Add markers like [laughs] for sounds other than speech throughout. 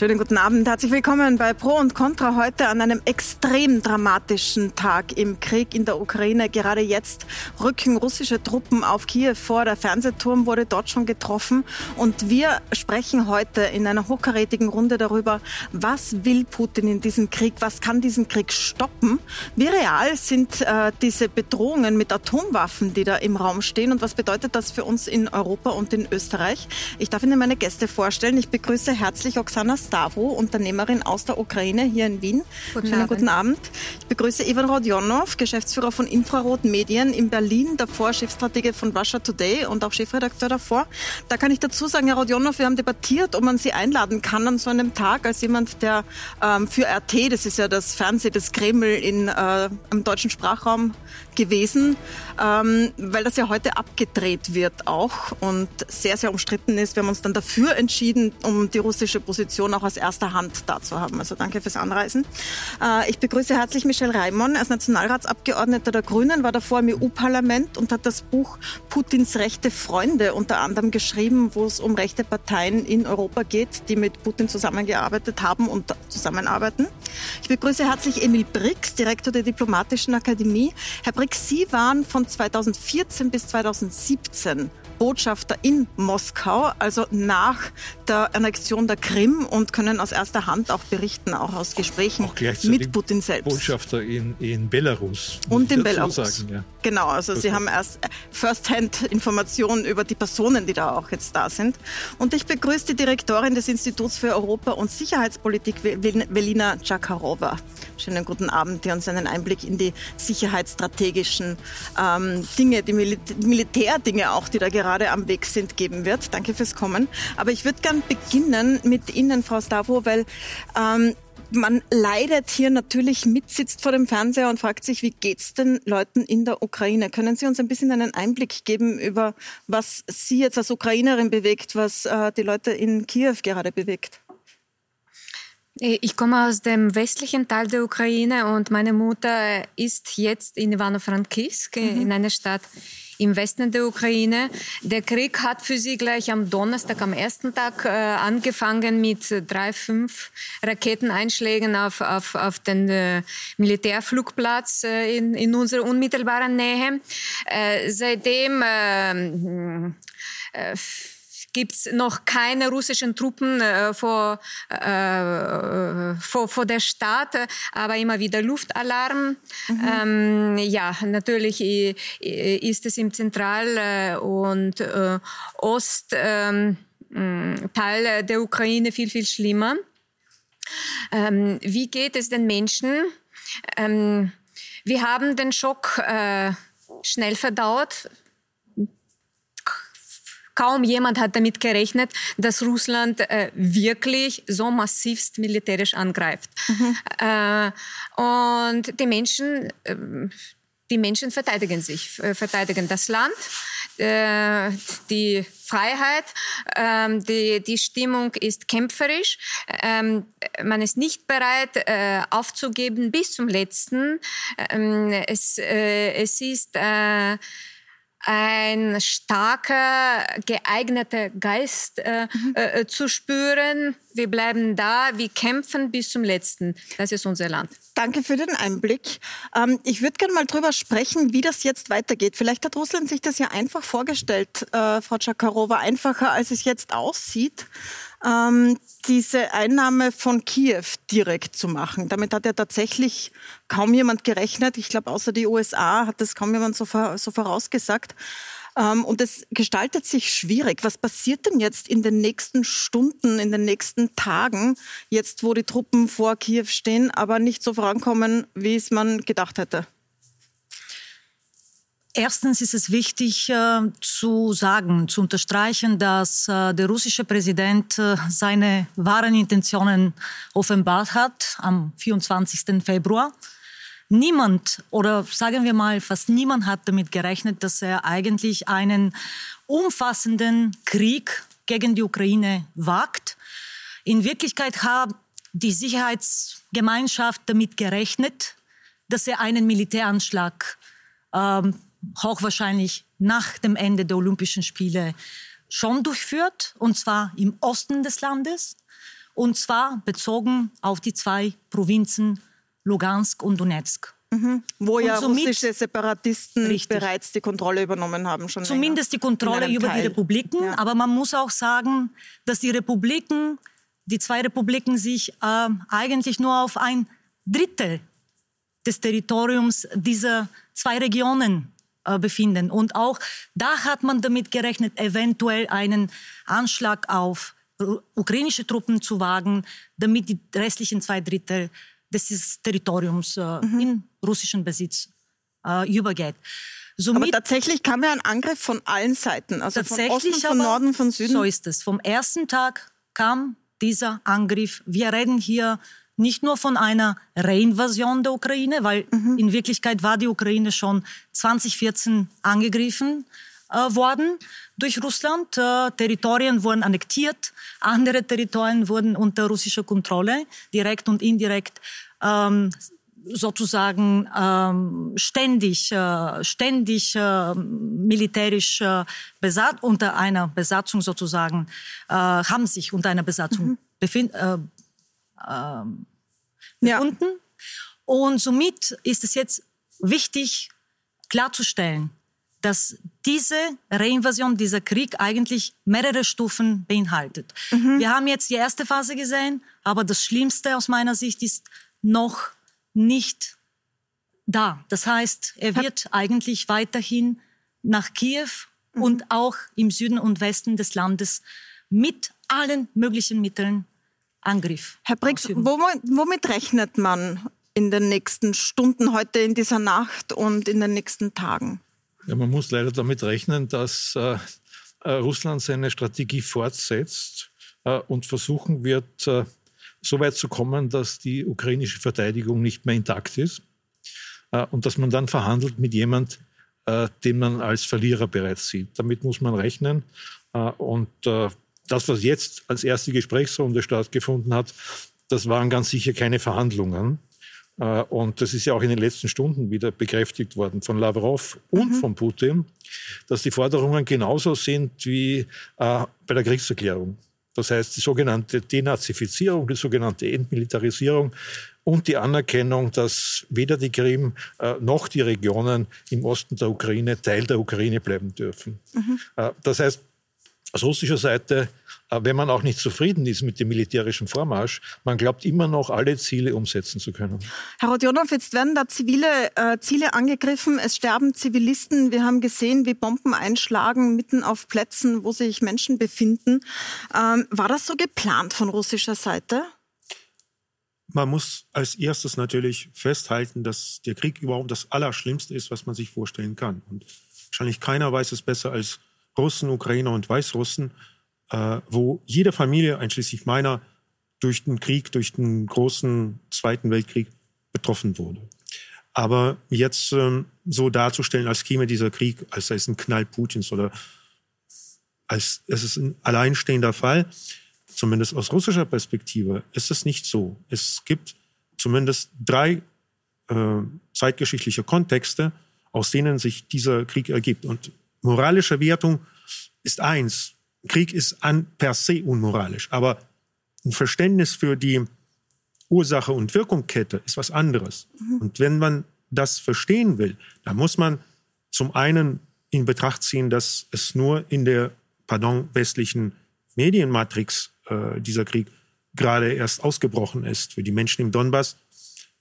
Schönen guten Abend. Herzlich willkommen bei Pro und Contra heute an einem extrem dramatischen Tag im Krieg in der Ukraine. Gerade jetzt rücken russische Truppen auf Kiew vor. Der Fernsehturm wurde dort schon getroffen. Und wir sprechen heute in einer hochkarätigen Runde darüber, was will Putin in diesem Krieg? Was kann diesen Krieg stoppen? Wie real sind äh, diese Bedrohungen mit Atomwaffen, die da im Raum stehen? Und was bedeutet das für uns in Europa und in Österreich? Ich darf Ihnen meine Gäste vorstellen. Ich begrüße herzlich Oksana Stavro, Unternehmerin aus der Ukraine hier in Wien. Guten Schönen Abend. guten Abend. Ich begrüße Ivan Rodionov, Geschäftsführer von Infrarot Medien in Berlin, davor Chefstratege von Russia Today und auch Chefredakteur davor. Da kann ich dazu sagen, Herr Rodionov, wir haben debattiert, ob man Sie einladen kann an so einem Tag als jemand, der ähm, für RT, das ist ja das Fernsehen des Kreml in, äh, im deutschen Sprachraum gewesen, ähm, weil das ja heute abgedreht wird auch und sehr, sehr umstritten ist. Wir haben uns dann dafür entschieden, um die russische Position auch aus erster Hand da zu haben. Also danke fürs Anreisen. Äh, ich begrüße herzlich Michel Reimann als Nationalratsabgeordneter der Grünen, war davor im EU-Parlament und hat das Buch Putins rechte Freunde unter anderem geschrieben, wo es um rechte Parteien in Europa geht, die mit Putin zusammengearbeitet haben und zusammenarbeiten. Ich begrüße herzlich Emil Brix, Direktor der Diplomatischen Akademie. Herr Brix, Sie waren von 2014 bis 2017 Botschafter in Moskau, also nach der Annexion der Krim und können aus erster Hand auch berichten, auch aus Gesprächen auch mit Putin selbst. Botschafter in, in Belarus. Und in Belarus. Sagen, ja. Genau, also das Sie haben erst First-Hand-Informationen über die Personen, die da auch jetzt da sind. Und ich begrüße die Direktorin des Instituts für Europa- und Sicherheitspolitik, Velina Czakarova. Schönen guten Abend, die uns einen Einblick in die sicherheitsstrategischen ähm, Dinge, die Mil Militärdinge auch, die da gerade am Weg sind, geben wird. Danke fürs Kommen. Aber ich würde gern beginnen mit Ihnen, Frau Stavo, weil ähm, man leidet hier natürlich mit, sitzt vor dem Fernseher und fragt sich, wie geht's den Leuten in der Ukraine? Können Sie uns ein bisschen einen Einblick geben über was Sie jetzt als Ukrainerin bewegt, was äh, die Leute in Kiew gerade bewegt? Äh, ich komme aus dem westlichen Teil der Ukraine und meine Mutter ist jetzt in Ivano-Frankivsk, mhm. in einer Stadt im Westen der Ukraine. Der Krieg hat für sie gleich am Donnerstag, am ersten Tag, äh, angefangen mit drei, fünf Raketeneinschlägen auf, auf, auf den äh, Militärflugplatz äh, in, in unserer unmittelbaren Nähe. Äh, seitdem ähm, äh, gibt es noch keine russischen Truppen äh, vor, äh, vor, vor der Stadt, aber immer wieder Luftalarm. Mhm. Ähm, ja, natürlich ist es im Zentral- äh, und äh, Ostteil ähm, der Ukraine viel, viel schlimmer. Ähm, wie geht es den Menschen? Ähm, wir haben den Schock äh, schnell verdaut kaum jemand hat damit gerechnet, dass Russland äh, wirklich so massivst militärisch angreift. Mhm. Äh, und die Menschen, äh, die Menschen verteidigen sich, äh, verteidigen das Land, äh, die Freiheit, ähm, die, die Stimmung ist kämpferisch. Ähm, man ist nicht bereit äh, aufzugeben bis zum letzten. Ähm, es, es ist ein starker, geeigneter Geist äh, mhm. äh, zu spüren. Wir bleiben da, wir kämpfen bis zum Letzten. Das ist unser Land. Danke für den Einblick. Ähm, ich würde gerne mal drüber sprechen, wie das jetzt weitergeht. Vielleicht hat Russland sich das ja einfach vorgestellt, äh, Frau Tschakarova, einfacher als es jetzt aussieht ähm, diese Einnahme von Kiew direkt zu machen. Damit hat ja tatsächlich kaum jemand gerechnet. Ich glaube, außer die USA hat das kaum jemand so, so vorausgesagt. Ähm, und es gestaltet sich schwierig. Was passiert denn jetzt in den nächsten Stunden, in den nächsten Tagen, jetzt wo die Truppen vor Kiew stehen, aber nicht so vorankommen, wie es man gedacht hätte? Erstens ist es wichtig äh, zu sagen, zu unterstreichen, dass äh, der russische Präsident äh, seine wahren Intentionen offenbart hat am 24. Februar. Niemand oder sagen wir mal fast niemand hat damit gerechnet, dass er eigentlich einen umfassenden Krieg gegen die Ukraine wagt. In Wirklichkeit hat die Sicherheitsgemeinschaft damit gerechnet, dass er einen Militäranschlag ähm, hochwahrscheinlich nach dem Ende der Olympischen Spiele schon durchführt, und zwar im Osten des Landes. und zwar bezogen auf die zwei Provinzen Lugansk und Donetsk. Mhm. Wo und ja russische Separatisten richtig. bereits die Kontrolle übernommen haben. Schon Zumindest die Kontrolle über Teil. die Republiken. Ja. Aber man muss auch sagen, dass die Republiken, die zwei Republiken sich äh, eigentlich nur auf ein Drittel des Territoriums dieser zwei Regionen äh, befinden. Und auch da hat man damit gerechnet, eventuell einen Anschlag auf ukrainische Truppen zu wagen, damit die restlichen zwei Drittel des Territoriums äh, mhm. in russischen Besitz äh, übergeht. Somit, Aber tatsächlich kam ja ein Angriff von allen Seiten, also von Osten, von Norden, von Süden. So ist es. Vom ersten Tag kam dieser Angriff. Wir reden hier nicht nur von einer Reinvasion der Ukraine, weil mhm. in Wirklichkeit war die Ukraine schon 2014 angegriffen äh, worden durch Russland. Äh, Territorien wurden annektiert, andere Territorien wurden unter russischer Kontrolle, direkt und indirekt ähm, sozusagen ähm, ständig, äh, ständig äh, militärisch äh, besat unter einer Besatzung sozusagen äh, haben sich unter einer Besatzung mhm. befind, äh, äh, befunden. Ja. Und somit ist es jetzt wichtig klarzustellen, dass diese Reinvasion, dieser Krieg eigentlich mehrere Stufen beinhaltet. Mhm. Wir haben jetzt die erste Phase gesehen, aber das Schlimmste aus meiner Sicht ist noch nicht da. Das heißt, er wird eigentlich weiterhin nach Kiew mhm. und auch im Süden und Westen des Landes mit allen möglichen Mitteln Angriff. Herr Briggs, womit rechnet man in den nächsten Stunden, heute in dieser Nacht und in den nächsten Tagen? Ja, man muss leider damit rechnen, dass äh, äh, Russland seine Strategie fortsetzt äh, und versuchen wird, äh, so weit zu kommen, dass die ukrainische Verteidigung nicht mehr intakt ist äh, und dass man dann verhandelt mit jemand, äh, den man als Verlierer bereits sieht. Damit muss man rechnen. und das, was jetzt als erste Gesprächsrunde stattgefunden hat, das waren ganz sicher keine Verhandlungen, äh, und das ist ja auch in den letzten Stunden wieder bekräftigt worden von Lavrov und mhm. von Putin, dass die Forderungen genauso sind wie äh, bei der Kriegserklärung. Das heißt, die sogenannte Denazifizierung, die sogenannte Entmilitarisierung und die Anerkennung, dass weder die Krim äh, noch die Regionen im Osten der Ukraine Teil der Ukraine bleiben dürfen. Mhm. Äh, das heißt, aus russischer Seite, äh, wenn man auch nicht zufrieden ist mit dem militärischen Vormarsch, man glaubt immer noch, alle Ziele umsetzen zu können. Herr Rodionov, jetzt werden da zivile äh, Ziele angegriffen. Es sterben Zivilisten. Wir haben gesehen, wie Bomben einschlagen mitten auf Plätzen, wo sich Menschen befinden. Ähm, war das so geplant von russischer Seite? Man muss als erstes natürlich festhalten, dass der Krieg überhaupt das Allerschlimmste ist, was man sich vorstellen kann. Und wahrscheinlich keiner weiß es besser als Russen, Ukrainer und Weißrussen, äh, wo jede Familie, einschließlich meiner, durch den Krieg, durch den großen Zweiten Weltkrieg betroffen wurde. Aber jetzt ähm, so darzustellen, als käme dieser Krieg, als sei es ein Knall Putins oder als es ist ein alleinstehender Fall, zumindest aus russischer Perspektive, ist es nicht so. Es gibt zumindest drei äh, zeitgeschichtliche Kontexte, aus denen sich dieser Krieg ergibt. Und moralische Wertung ist eins. Krieg ist an per se unmoralisch. Aber ein Verständnis für die Ursache- und Wirkungskette ist was anderes. Mhm. Und wenn man das verstehen will, dann muss man zum einen in Betracht ziehen, dass es nur in der, pardon, westlichen Medienmatrix äh, dieser Krieg gerade erst ausgebrochen ist. Für die Menschen im Donbass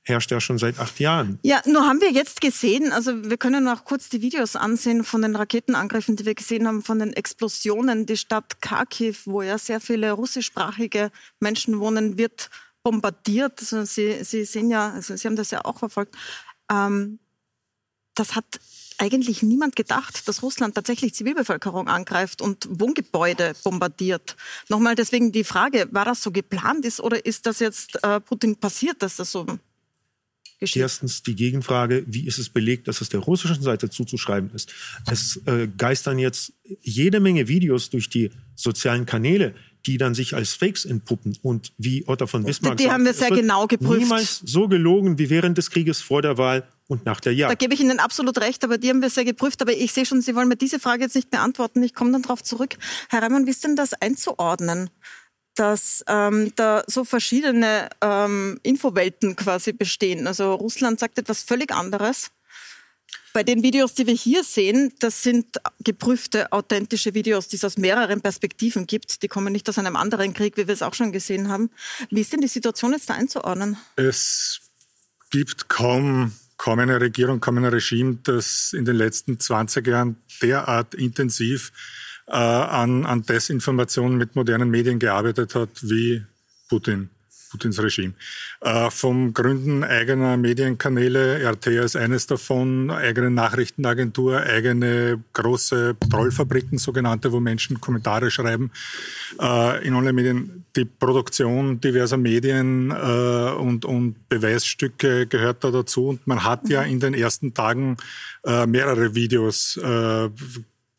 herrscht ja schon seit acht Jahren. Ja, nur haben wir jetzt gesehen, also wir können noch kurz die Videos ansehen von den Raketenangriffen, die wir gesehen haben, von den Explosionen. Die Stadt Kharkiv, wo ja sehr viele russischsprachige Menschen wohnen, wird bombardiert. Also Sie, Sie sehen ja, also Sie haben das ja auch verfolgt. Ähm, das hat eigentlich niemand gedacht, dass Russland tatsächlich Zivilbevölkerung angreift und Wohngebäude bombardiert. Nochmal deswegen die Frage, war das so geplant ist oder ist das jetzt äh, Putin passiert, dass das so geschieht? Erstens die Gegenfrage, wie ist es belegt, dass es der russischen Seite zuzuschreiben ist? Es äh, geistern jetzt jede Menge Videos durch die sozialen Kanäle, die dann sich als Fakes entpuppen. Und wie Otto von Bismarck Die, die sagt, haben wir sehr genau geprüft. Niemals so gelogen wie während des Krieges vor der Wahl und nach der Jagd. Da gebe ich Ihnen absolut recht, aber die haben wir sehr geprüft. Aber ich sehe schon, Sie wollen mir diese Frage jetzt nicht beantworten. Ich komme dann darauf zurück. Herr Reimann, wie ist denn das einzuordnen? Dass ähm, da so verschiedene ähm, Infowelten quasi bestehen. Also Russland sagt etwas völlig anderes. Bei den Videos, die wir hier sehen, das sind geprüfte, authentische Videos, die es aus mehreren Perspektiven gibt. Die kommen nicht aus einem anderen Krieg, wie wir es auch schon gesehen haben. Wie ist denn die Situation jetzt da einzuordnen? Es gibt kaum, kaum eine Regierung, kaum ein Regime, das in den letzten 20 Jahren derart intensiv äh, an, an Desinformation mit modernen Medien gearbeitet hat wie Putin. Putins Regime. Äh, vom Gründen eigener Medienkanäle, RT ist eines davon, eigene Nachrichtenagentur, eigene große Trollfabriken, sogenannte, wo Menschen Kommentare schreiben äh, in Online-Medien. Die Produktion diverser Medien äh, und, und Beweisstücke gehört da dazu. Und man hat ja in den ersten Tagen äh, mehrere Videos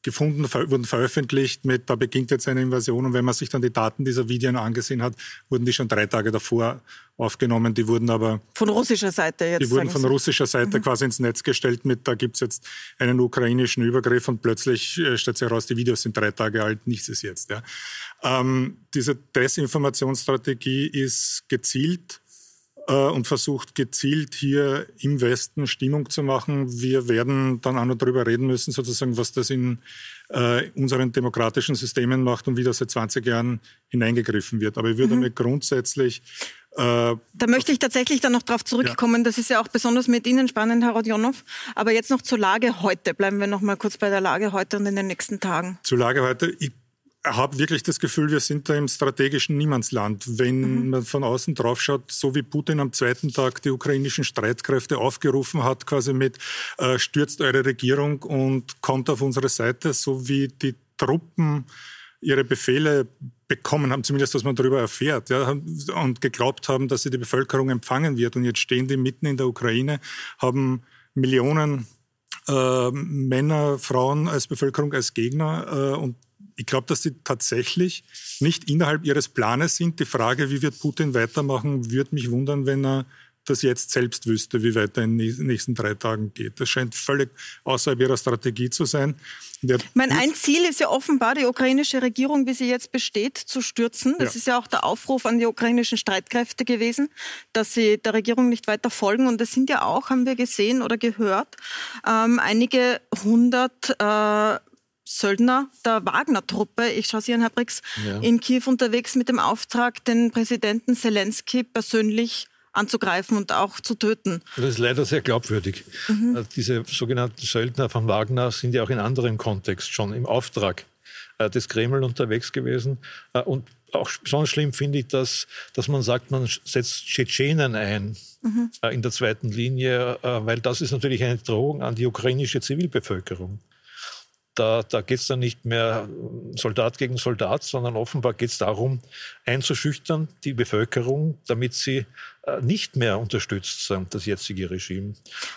gefunden, wurden veröffentlicht mit, da beginnt jetzt eine Invasion. Und wenn man sich dann die Daten dieser Videos angesehen hat, wurden die schon drei Tage davor aufgenommen. Die wurden aber... Von russischer Seite jetzt? Die wurden von russischer Seite mhm. quasi ins Netz gestellt mit, da gibt's jetzt einen ukrainischen Übergriff und plötzlich äh, stellt sich heraus, die Videos sind drei Tage alt, nichts ist jetzt. Ja. Ähm, diese Desinformationsstrategie ist gezielt und versucht gezielt hier im Westen Stimmung zu machen. Wir werden dann auch noch darüber reden müssen, sozusagen, was das in äh, unseren demokratischen Systemen macht und wie das seit 20 Jahren hineingegriffen wird. Aber ich würde mhm. damit grundsätzlich äh, da möchte ich tatsächlich dann noch darauf zurückkommen. Ja. Das ist ja auch besonders mit Ihnen spannend, Herr Rodionov. Aber jetzt noch zur Lage heute. Bleiben wir noch mal kurz bei der Lage heute und in den nächsten Tagen. Zur Lage heute. Ich habe wirklich das Gefühl, wir sind da im strategischen Niemandsland. Wenn mhm. man von außen drauf schaut, so wie Putin am zweiten Tag die ukrainischen Streitkräfte aufgerufen hat, quasi mit äh, stürzt eure Regierung und kommt auf unsere Seite, so wie die Truppen ihre Befehle bekommen haben, zumindest, dass man darüber erfährt, ja, und geglaubt haben, dass sie die Bevölkerung empfangen wird. Und jetzt stehen die mitten in der Ukraine, haben Millionen äh, Männer, Frauen als Bevölkerung als Gegner äh, und ich glaube, dass sie tatsächlich nicht innerhalb ihres Planes sind. Die Frage, wie wird Putin weitermachen, würde mich wundern, wenn er das jetzt selbst wüsste, wie weiter in den nächsten drei Tagen geht. Das scheint völlig außerhalb ihrer Strategie zu sein. mein ein Ziel ist ja offenbar, die ukrainische Regierung, wie sie jetzt besteht, zu stürzen. Das ja. ist ja auch der Aufruf an die ukrainischen Streitkräfte gewesen, dass sie der Regierung nicht weiter folgen. Und es sind ja auch, haben wir gesehen oder gehört, ähm, einige hundert äh, Söldner der Wagner-Truppe, ich schaue Sie an, Herr Brix, ja. in Kiew unterwegs mit dem Auftrag, den Präsidenten Zelensky persönlich anzugreifen und auch zu töten. Das ist leider sehr glaubwürdig. Mhm. Äh, diese sogenannten Söldner von Wagner sind ja auch in anderem Kontext schon im Auftrag äh, des Kreml unterwegs gewesen. Äh, und auch besonders schlimm finde ich, dass, dass man sagt, man setzt Tschetschenen ein mhm. in der zweiten Linie, weil das ist natürlich eine Drohung an die ukrainische Zivilbevölkerung. Da, da geht es dann nicht mehr Soldat gegen Soldat, sondern offenbar geht es darum, einzuschüchtern die Bevölkerung, damit sie äh, nicht mehr unterstützt, das jetzige Regime.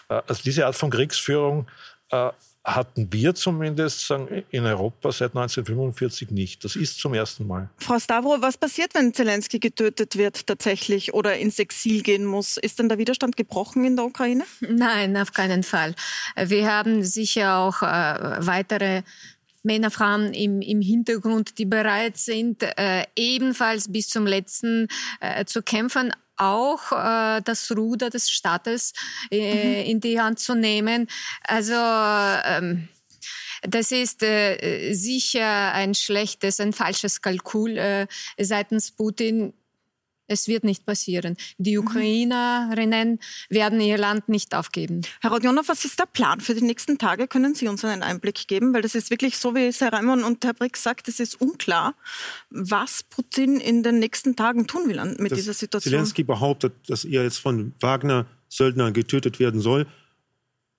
Äh, also diese Art von Kriegsführung äh, hatten wir zumindest sagen, in Europa seit 1945 nicht. Das ist zum ersten Mal. Frau Stavro, was passiert, wenn Zelensky getötet wird tatsächlich oder ins Exil gehen muss? Ist denn der Widerstand gebrochen in der Ukraine? Nein, auf keinen Fall. Wir haben sicher auch äh, weitere Männer, Frauen im, im Hintergrund, die bereit sind, äh, ebenfalls bis zum letzten äh, zu kämpfen auch äh, das Ruder des Staates äh, mhm. in die Hand zu nehmen. Also ähm, das ist äh, sicher ein schlechtes, ein falsches Kalkül äh, seitens Putin. Es wird nicht passieren. Die mhm. Ukrainerinnen werden ihr Land nicht aufgeben. Herr Rodionov, was ist der Plan für die nächsten Tage? Können Sie uns einen Einblick geben? Weil das ist wirklich so, wie es Herr Reimann und Herr Brick sagt, es ist unklar, was Putin in den nächsten Tagen tun will mit das dieser Situation. Zelensky behauptet, dass er jetzt von Wagner-Söldnern getötet werden soll.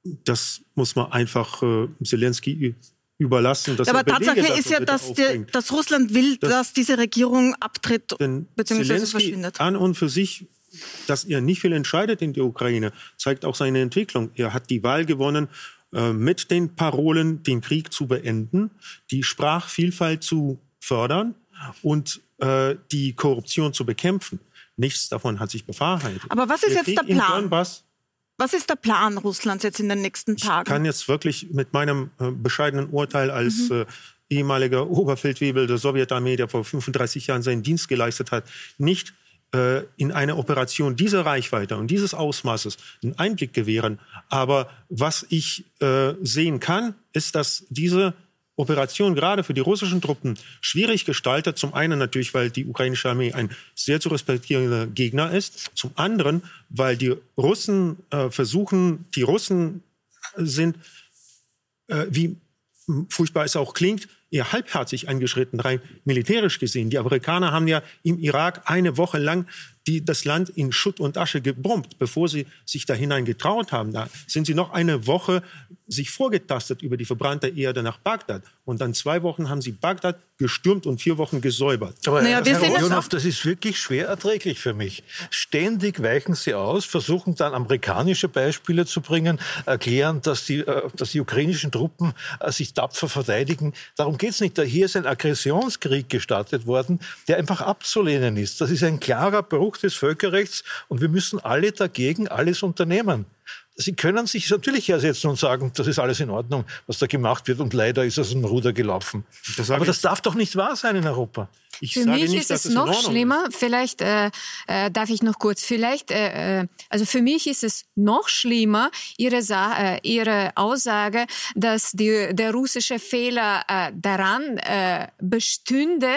Das muss man einfach äh, Zelensky überlassen. Dass aber Tatsache ist ja, dass, die, dass, Russland will, dass, dass diese Regierung abtritt bzw. verschwindet. An und für sich, dass er nicht viel entscheidet in der Ukraine, zeigt auch seine Entwicklung. Er hat die Wahl gewonnen äh, mit den Parolen, den Krieg zu beenden, die Sprachvielfalt zu fördern und äh, die Korruption zu bekämpfen. Nichts davon hat sich bewahrheitet. Aber was ist der jetzt Krieg der Plan? Donbass was ist der Plan Russlands jetzt in den nächsten Tagen? Ich kann jetzt wirklich mit meinem äh, bescheidenen Urteil als mhm. äh, ehemaliger [laughs] Oberfeldwebel der Sowjetarmee, der vor 35 Jahren seinen Dienst geleistet hat, nicht äh, in eine Operation dieser Reichweite und dieses Ausmaßes einen Einblick gewähren. Aber was ich äh, sehen kann, ist, dass diese Operation gerade für die russischen Truppen schwierig gestaltet. Zum einen natürlich, weil die ukrainische Armee ein sehr zu respektierender Gegner ist. Zum anderen, weil die Russen äh, versuchen, die Russen sind, äh, wie furchtbar es auch klingt, eher halbherzig angeschritten, rein militärisch gesehen. Die Amerikaner haben ja im Irak eine Woche lang die das Land in Schutt und Asche gebombt, bevor sie sich da hinein getraut haben. Da sind sie noch eine Woche sich vorgetastet über die verbrannte Erde nach Bagdad. Und dann zwei Wochen haben sie Bagdad gestürmt und vier Wochen gesäubert. Aber naja, wir Herr Jonov, das ist wirklich schwer erträglich für mich. Ständig weichen sie aus, versuchen dann amerikanische Beispiele zu bringen, erklären, dass die, äh, dass die ukrainischen Truppen äh, sich tapfer verteidigen. Darum geht es nicht. Hier ist ein Aggressionskrieg gestartet worden, der einfach abzulehnen ist. Das ist ein klarer Bruch Bruch des Völkerrechts und wir müssen alle dagegen alles unternehmen. Sie können sich natürlich ersetzen und sagen, das ist alles in Ordnung, was da gemacht wird und leider ist es im Ruder gelaufen. Das Aber das darf doch nicht wahr sein in Europa. Ich Für mich nicht, ist es noch schlimmer. Ist. Vielleicht äh, äh, darf ich noch kurz. Vielleicht, äh, äh, also für mich ist es noch schlimmer Ihre, Sa äh, Ihre Aussage, dass die, der russische Fehler äh, daran äh, bestünde,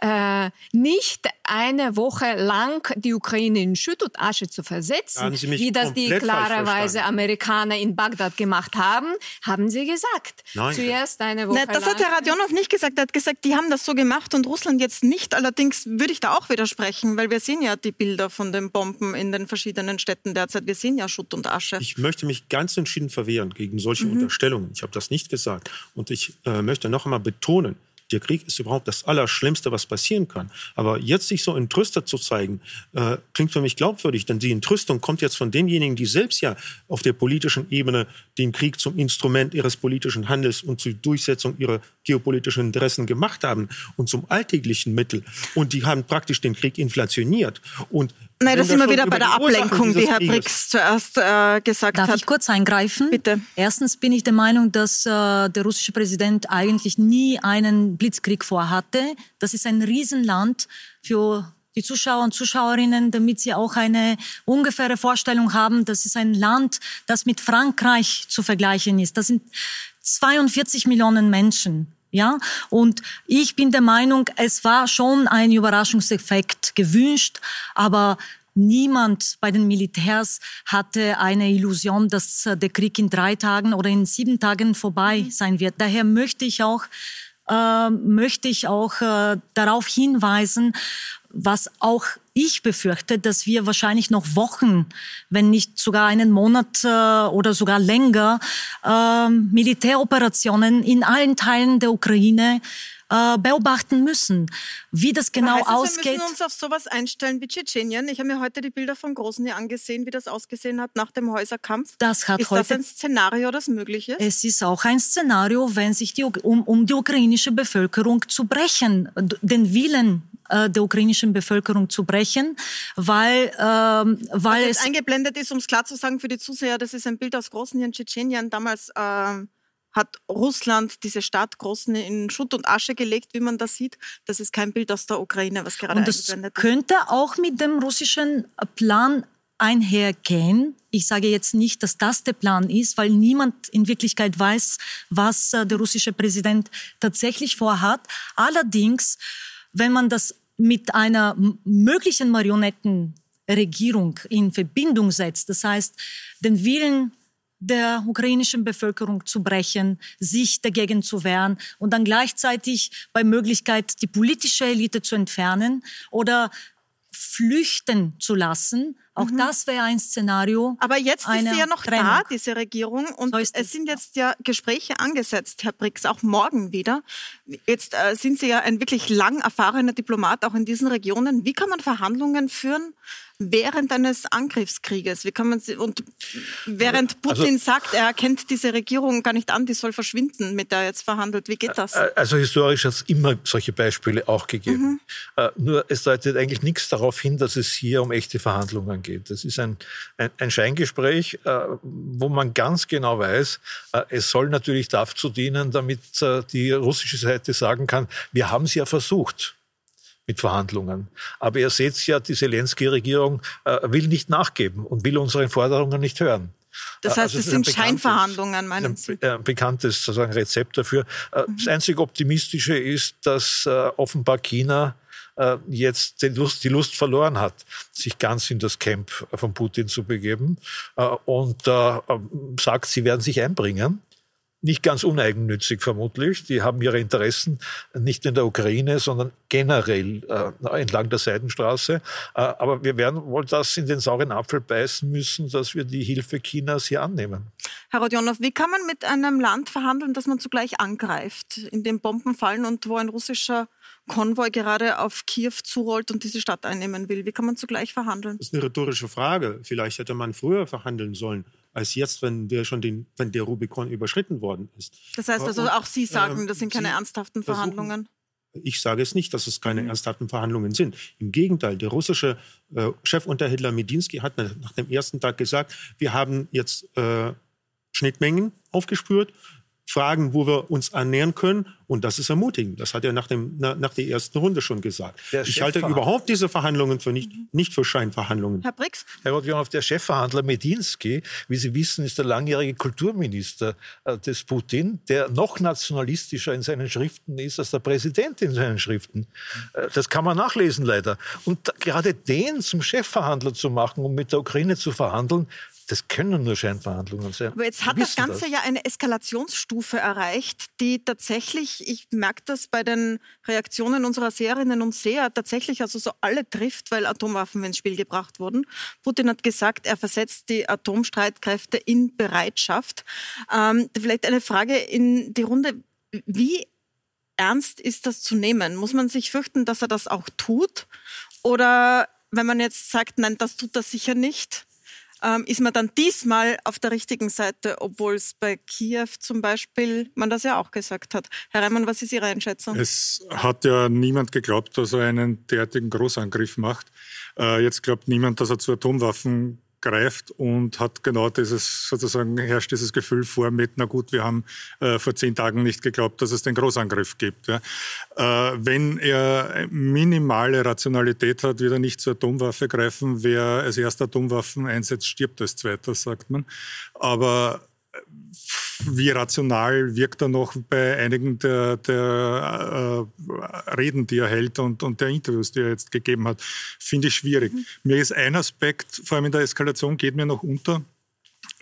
äh, nicht eine Woche lang die Ukraine in Schutt und Asche zu versetzen, wie das die klarerweise Amerikaner in Bagdad gemacht haben, haben sie gesagt. Nein. Zuerst eine Woche Na, das lang. hat Herr Radionov nicht gesagt. Er hat gesagt, die haben das so gemacht und Russland jetzt nicht. Allerdings würde ich da auch widersprechen, weil wir sehen ja die Bilder von den Bomben in den verschiedenen Städten derzeit. Wir sehen ja Schutt und Asche. Ich möchte mich ganz entschieden verwehren gegen solche mhm. Unterstellungen. Ich habe das nicht gesagt. Und ich äh, möchte noch einmal betonen, der Krieg ist überhaupt das Allerschlimmste, was passieren kann. Aber jetzt sich so entrüstet zu zeigen, äh, klingt für mich glaubwürdig, denn die Entrüstung kommt jetzt von denjenigen, die selbst ja auf der politischen Ebene den Krieg zum Instrument ihres politischen Handels und zur Durchsetzung ihrer geopolitischen Interessen gemacht haben und zum alltäglichen Mittel. Und die haben praktisch den Krieg inflationiert. Und Nein, das sind wir wieder bei der Ablenkung, die Herr Brix zuerst äh, gesagt Darf hat. Darf ich kurz eingreifen? Bitte. Erstens bin ich der Meinung, dass äh, der russische Präsident eigentlich nie einen Blitzkrieg vorhatte. Das ist ein Riesenland für die Zuschauer und Zuschauerinnen, damit sie auch eine ungefähre Vorstellung haben. Das ist ein Land, das mit Frankreich zu vergleichen ist. Das sind 42 Millionen Menschen. Ja, und ich bin der Meinung, es war schon ein Überraschungseffekt gewünscht, aber Niemand bei den Militärs hatte eine Illusion, dass der Krieg in drei Tagen oder in sieben Tagen vorbei sein wird. Daher möchte ich auch äh, möchte ich auch äh, darauf hinweisen, was auch ich befürchte, dass wir wahrscheinlich noch Wochen, wenn nicht sogar einen Monat äh, oder sogar länger, äh, Militäroperationen in allen Teilen der Ukraine äh, beobachten müssen, wie das genau heißt ausgeht. Wir müssen uns auf sowas einstellen wie Tschetschenien. Ich habe mir heute die Bilder von Grosny angesehen, wie das ausgesehen hat nach dem Häuserkampf. Das hat ist heute, das ein Szenario, das möglich ist? Es ist auch ein Szenario, wenn sich die, um, um die ukrainische Bevölkerung zu brechen, den Willen äh, der ukrainischen Bevölkerung zu brechen, weil, ähm, weil Was es eingeblendet ist, um es klar zu sagen für die Zuseher, das ist ein Bild aus Grosny in Tschetschenien damals. Äh, hat Russland diese Stadt Grosny in Schutt und Asche gelegt, wie man das sieht. Das ist kein Bild aus der Ukraine, was gerade und das könnte auch mit dem russischen Plan einhergehen. Ich sage jetzt nicht, dass das der Plan ist, weil niemand in Wirklichkeit weiß, was äh, der russische Präsident tatsächlich vorhat. Allerdings, wenn man das mit einer möglichen Marionettenregierung in Verbindung setzt, das heißt, den Willen der ukrainischen Bevölkerung zu brechen, sich dagegen zu wehren und dann gleichzeitig bei Möglichkeit die politische Elite zu entfernen oder flüchten zu lassen. Auch mhm. das wäre ein Szenario. Aber jetzt ist sie ja noch Trennung. da, diese Regierung. Und so es sind jetzt ja Gespräche angesetzt, Herr Brix, auch morgen wieder. Jetzt äh, sind Sie ja ein wirklich lang erfahrener Diplomat auch in diesen Regionen. Wie kann man Verhandlungen führen während eines Angriffskrieges? Wie kann man sie, und während also Putin also, sagt, er erkennt diese Regierung gar nicht an, die soll verschwinden, mit der er jetzt verhandelt. Wie geht das? Also historisch hat es immer solche Beispiele auch gegeben. Mhm. Uh, nur es deutet eigentlich nichts darauf hin, dass es hier um echte Verhandlungen geht. Das ist ein, ein, ein Scheingespräch, äh, wo man ganz genau weiß, äh, es soll natürlich dazu dienen, damit äh, die russische Seite sagen kann, wir haben es ja versucht mit Verhandlungen. Aber ihr seht ja, die Zelensky-Regierung äh, will nicht nachgeben und will unsere Forderungen nicht hören. Das heißt, also es sind Scheinverhandlungen, meinen Sie? Ein bekanntes sozusagen Rezept dafür. Mhm. Das einzig Optimistische ist, dass äh, offenbar China äh, jetzt Lust, die Lust verloren hat, sich ganz in das Camp von Putin zu begeben äh, und äh, sagt, sie werden sich einbringen nicht ganz uneigennützig vermutlich. Die haben ihre Interessen nicht in der Ukraine, sondern generell äh, entlang der Seidenstraße. Äh, aber wir werden wohl das in den sauren Apfel beißen müssen, dass wir die Hilfe Chinas hier annehmen. Herr Rodionov, wie kann man mit einem Land verhandeln, das man zugleich angreift, in dem Bomben fallen und wo ein russischer Konvoi gerade auf Kiew zurollt und diese Stadt einnehmen will? Wie kann man zugleich verhandeln? Das ist eine rhetorische Frage. Vielleicht hätte man früher verhandeln sollen als jetzt, wenn wir schon den, wenn der Rubikon überschritten worden ist. Das heißt also, auch Sie sagen, das sind keine Sie ernsthaften Verhandlungen? Ich sage es nicht, dass es keine mhm. ernsthaften Verhandlungen sind. Im Gegenteil, der russische äh, Chefunterhändler Medinsky hat nach dem ersten Tag gesagt, wir haben jetzt äh, Schnittmengen aufgespürt fragen, wo wir uns ernähren können. Und das ist ermutigend. Das hat er nach, dem, na, nach der ersten Runde schon gesagt. Der ich halte überhaupt diese Verhandlungen für nicht, nicht für Scheinverhandlungen. Herr Brix? Herr Rodionov, der Chefverhandler Medinsky, wie Sie wissen, ist der langjährige Kulturminister äh, des Putin, der noch nationalistischer in seinen Schriften ist als der Präsident in seinen Schriften. Äh, das kann man nachlesen leider. Und gerade den zum Chefverhandler zu machen, um mit der Ukraine zu verhandeln, das können nur Scheinverhandlungen sein. Aber jetzt hat das Ganze das. ja eine Eskalationsstufe erreicht, die tatsächlich, ich merke das bei den Reaktionen unserer Seherinnen und Seher, tatsächlich also so alle trifft, weil Atomwaffen ins Spiel gebracht wurden. Putin hat gesagt, er versetzt die Atomstreitkräfte in Bereitschaft. Ähm, vielleicht eine Frage in die Runde. Wie ernst ist das zu nehmen? Muss man sich fürchten, dass er das auch tut? Oder wenn man jetzt sagt, nein, das tut er sicher nicht, ähm, ist man dann diesmal auf der richtigen Seite, obwohl es bei Kiew zum Beispiel man das ja auch gesagt hat. Herr Reimann, was ist Ihre Einschätzung? Es hat ja niemand geglaubt, dass er einen derartigen Großangriff macht. Äh, jetzt glaubt niemand, dass er zu Atomwaffen greift und hat genau dieses, sozusagen herrscht dieses Gefühl vor mit, na gut, wir haben äh, vor zehn Tagen nicht geglaubt, dass es den Großangriff gibt. Ja. Äh, wenn er minimale Rationalität hat, wird er nicht zur Atomwaffe greifen. Wer als erster Atomwaffen einsetzt, stirbt als zweiter, sagt man. Aber wie rational wirkt er noch bei einigen der, der äh, Reden, die er hält und, und der Interviews, die er jetzt gegeben hat, finde ich schwierig. Mhm. Mir ist ein Aspekt, vor allem in der Eskalation, geht mir noch unter.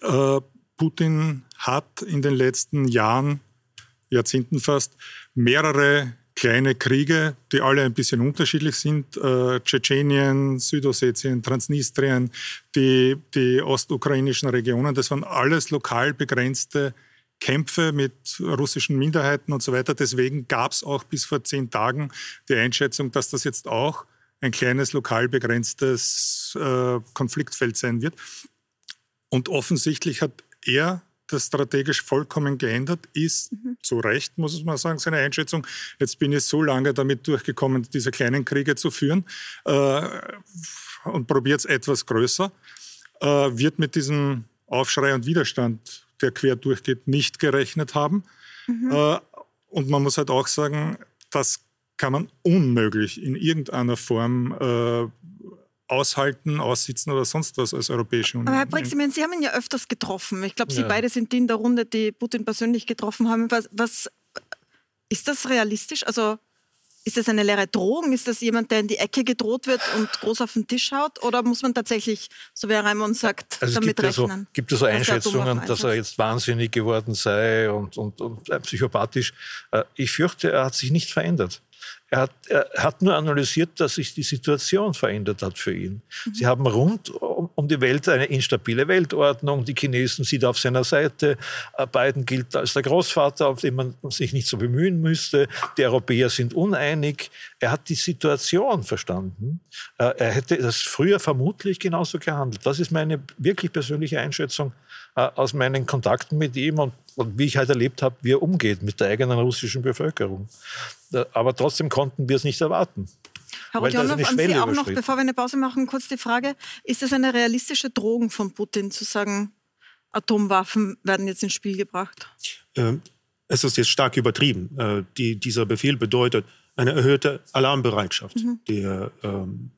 Äh, Putin hat in den letzten Jahren, Jahrzehnten fast, mehrere kleine Kriege, die alle ein bisschen unterschiedlich sind. Äh, Tschetschenien, Südossetien, Transnistrien, die, die ostukrainischen Regionen, das waren alles lokal begrenzte Kämpfe mit russischen Minderheiten und so weiter. Deswegen gab es auch bis vor zehn Tagen die Einschätzung, dass das jetzt auch ein kleines lokal begrenztes äh, Konfliktfeld sein wird. Und offensichtlich hat er das strategisch vollkommen geändert ist. Mhm. Zu Recht, muss man sagen, seine Einschätzung. Jetzt bin ich so lange damit durchgekommen, diese kleinen Kriege zu führen äh, und probiert es etwas größer. Äh, wird mit diesem Aufschrei und Widerstand, der quer durchgeht, nicht gerechnet haben. Mhm. Äh, und man muss halt auch sagen, das kann man unmöglich in irgendeiner Form äh, aushalten, aussitzen oder sonst was als Europäische Union. Aber Herr Brix, Sie haben ihn ja öfters getroffen. Ich glaube, Sie ja. beide sind die in der Runde, die Putin persönlich getroffen haben. Was, was ist das realistisch? Also ist das eine leere Drohung? Ist das jemand, der in die Ecke gedroht wird und groß auf den Tisch haut? Oder muss man tatsächlich, so wie Herr Raimund sagt, also damit gibt rechnen? Ja so, gibt es so Einschätzungen, dass er jetzt wahnsinnig geworden sei und, und, und psychopathisch? Äh, ich fürchte, er hat sich nicht verändert. Er hat, er hat nur analysiert, dass sich die Situation verändert hat für ihn. Mhm. Sie haben rund um, um, die Welt eine instabile Weltordnung. Die Chinesen sind auf seiner Seite. Äh, Biden gilt als der Großvater, auf den man sich nicht so bemühen müsste. Die Europäer sind uneinig. Er hat die Situation verstanden. Äh, er hätte das früher vermutlich genauso gehandelt. Das ist meine wirklich persönliche Einschätzung äh, aus meinen Kontakten mit ihm und, und wie ich halt erlebt habe, wie er umgeht mit der eigenen russischen Bevölkerung. Aber trotzdem konnten wir es nicht erwarten. Herr Rodionov, an Sie auch noch, bevor wir eine Pause machen, kurz die Frage, ist es eine realistische Drohung von Putin zu sagen, Atomwaffen werden jetzt ins Spiel gebracht? Ähm, es ist jetzt stark übertrieben. Äh, die, dieser Befehl bedeutet eine erhöhte Alarmbereitschaft mhm. der ähm,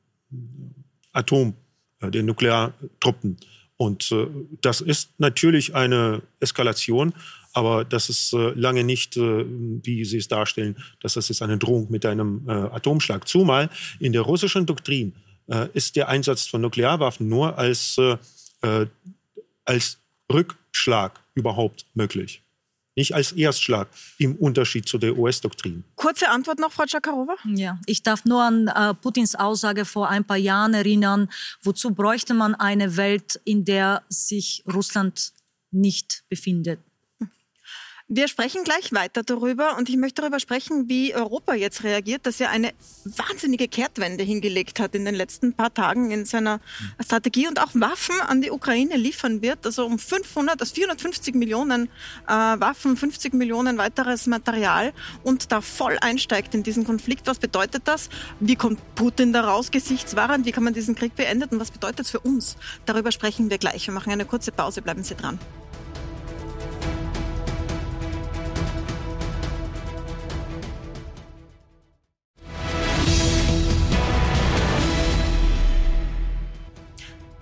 Atom, äh, der Nukleartruppen. Und äh, das ist natürlich eine Eskalation, aber das ist äh, lange nicht, äh, wie Sie es darstellen, dass das ist eine Drohung mit einem äh, Atomschlag. Zumal in der russischen Doktrin äh, ist der Einsatz von Nuklearwaffen nur als, als Rückschlag überhaupt möglich nicht als Erstschlag im Unterschied zu der US-Doktrin. Kurze Antwort noch, Frau Tschakarova? Ja, ich darf nur an äh, Putins Aussage vor ein paar Jahren erinnern, wozu bräuchte man eine Welt, in der sich Russland nicht befindet. Wir sprechen gleich weiter darüber und ich möchte darüber sprechen, wie Europa jetzt reagiert, dass er eine wahnsinnige Kehrtwende hingelegt hat in den letzten paar Tagen in seiner Strategie und auch Waffen an die Ukraine liefern wird. Also um 500, also 450 Millionen äh, Waffen, 50 Millionen weiteres Material und da voll einsteigt in diesen Konflikt. Was bedeutet das? Wie kommt Putin da raus, gesichtswahrend? Wie kann man diesen Krieg beenden und was bedeutet es für uns? Darüber sprechen wir gleich. Wir machen eine kurze Pause. Bleiben Sie dran.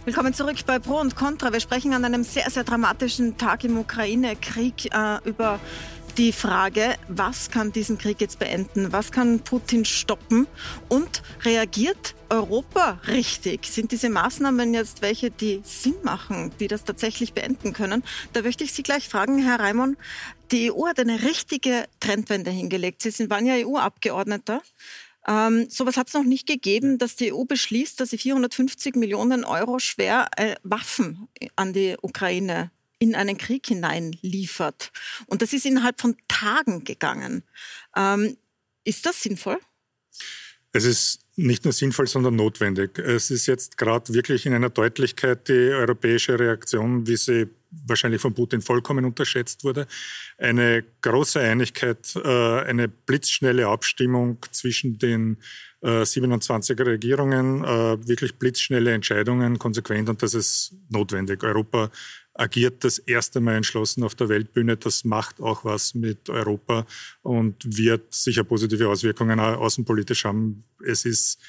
Willkommen zurück bei Pro und Contra. Wir sprechen an einem sehr, sehr dramatischen Tag im Ukraine-Krieg äh, über die Frage, was kann diesen Krieg jetzt beenden? Was kann Putin stoppen? Und reagiert Europa richtig? Sind diese Maßnahmen jetzt welche, die Sinn machen, die das tatsächlich beenden können? Da möchte ich Sie gleich fragen, Herr Raimon. Die EU hat eine richtige Trendwende hingelegt. Sie sind, waren ja EU-Abgeordneter. Ähm, sowas hat es noch nicht gegeben, dass die EU beschließt, dass sie 450 Millionen Euro schwer äh, Waffen an die Ukraine in einen Krieg hinein liefert. Und das ist innerhalb von Tagen gegangen. Ähm, ist das sinnvoll? Es ist nicht nur sinnvoll, sondern notwendig. Es ist jetzt gerade wirklich in einer Deutlichkeit die europäische Reaktion, wie sie wahrscheinlich von Putin vollkommen unterschätzt wurde. Eine große Einigkeit, äh, eine blitzschnelle Abstimmung zwischen den 27 äh, Regierungen, äh, wirklich blitzschnelle Entscheidungen, konsequent und das ist notwendig. Europa agiert das erste Mal entschlossen auf der Weltbühne. Das macht auch was mit Europa und wird sicher positive Auswirkungen außenpolitisch haben. Es ist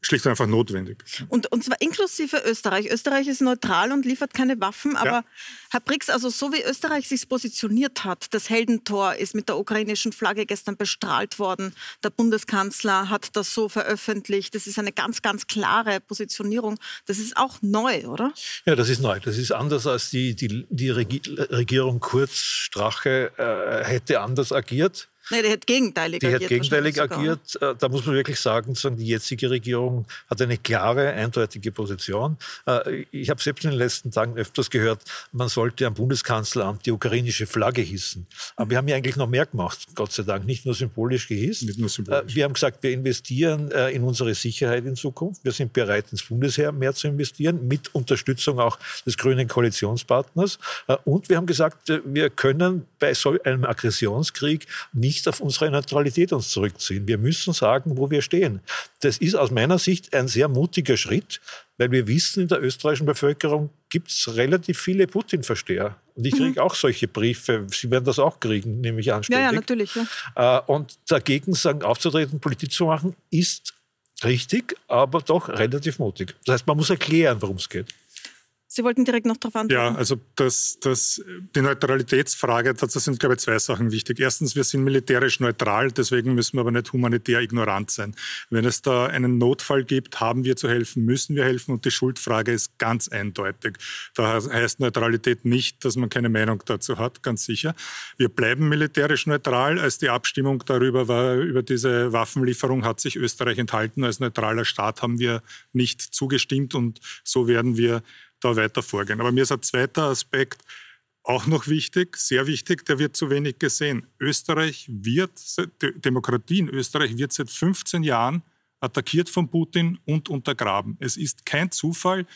schlicht und einfach notwendig. Und, und zwar inklusive Österreich. Österreich ist neutral und liefert keine Waffen, aber ja. Herr Brix, also so wie Österreich sich positioniert hat, das Heldentor ist mit der ukrainischen Flagge gestern bestrahlt worden. Der Bundeskanzler hat das so veröffentlicht. Das ist eine ganz, ganz klare Positionierung. Das ist auch neu, oder? Ja, das ist neu. Das ist anders als die, die, die Regierung Kurz Strache äh, hätte anders agiert. Nein, die hat gegenteilig die agiert. Die hat gegenteilig agiert. Äh, da muss man wirklich sagen, die jetzige Regierung hat eine klare, eindeutige Position. Äh, ich habe selbst in den letzten Tagen öfters gehört, man sollte am Bundeskanzleramt die ukrainische Flagge hissen. Aber wir haben ja eigentlich noch mehr gemacht, Gott sei Dank. Nicht nur symbolisch gehisst. Nicht nur symbolisch. Äh, wir haben gesagt, wir investieren in unsere Sicherheit in Zukunft. Wir sind bereit, ins Bundesheer mehr zu investieren, mit Unterstützung auch des grünen Koalitionspartners. Und wir haben gesagt, wir können bei so einem Aggressionskrieg nicht nicht auf unsere Neutralität uns zurückziehen. Wir müssen sagen, wo wir stehen. Das ist aus meiner Sicht ein sehr mutiger Schritt, weil wir wissen, in der österreichischen Bevölkerung gibt es relativ viele Putin-Versteher. Und ich kriege mhm. auch solche Briefe. Sie werden das auch kriegen, nehme ich an. Ja, ja, natürlich. Ja. Äh, und dagegen sagen, aufzutreten, Politik zu machen, ist richtig, aber doch relativ mutig. Das heißt, man muss erklären, worum es geht. Sie wollten direkt noch darauf antworten. Ja, also das, das, die Neutralitätsfrage, dazu sind, glaube ich, zwei Sachen wichtig. Erstens, wir sind militärisch neutral, deswegen müssen wir aber nicht humanitär ignorant sein. Wenn es da einen Notfall gibt, haben wir zu helfen, müssen wir helfen und die Schuldfrage ist ganz eindeutig. Da heißt Neutralität nicht, dass man keine Meinung dazu hat, ganz sicher. Wir bleiben militärisch neutral. Als die Abstimmung darüber war, über diese Waffenlieferung, hat sich Österreich enthalten. Als neutraler Staat haben wir nicht zugestimmt und so werden wir da weiter vorgehen. Aber mir ist ein zweiter Aspekt auch noch wichtig, sehr wichtig, der wird zu wenig gesehen. Österreich wird, Demokratie in Österreich wird seit 15 Jahren attackiert von Putin und untergraben. Es ist kein Zufall,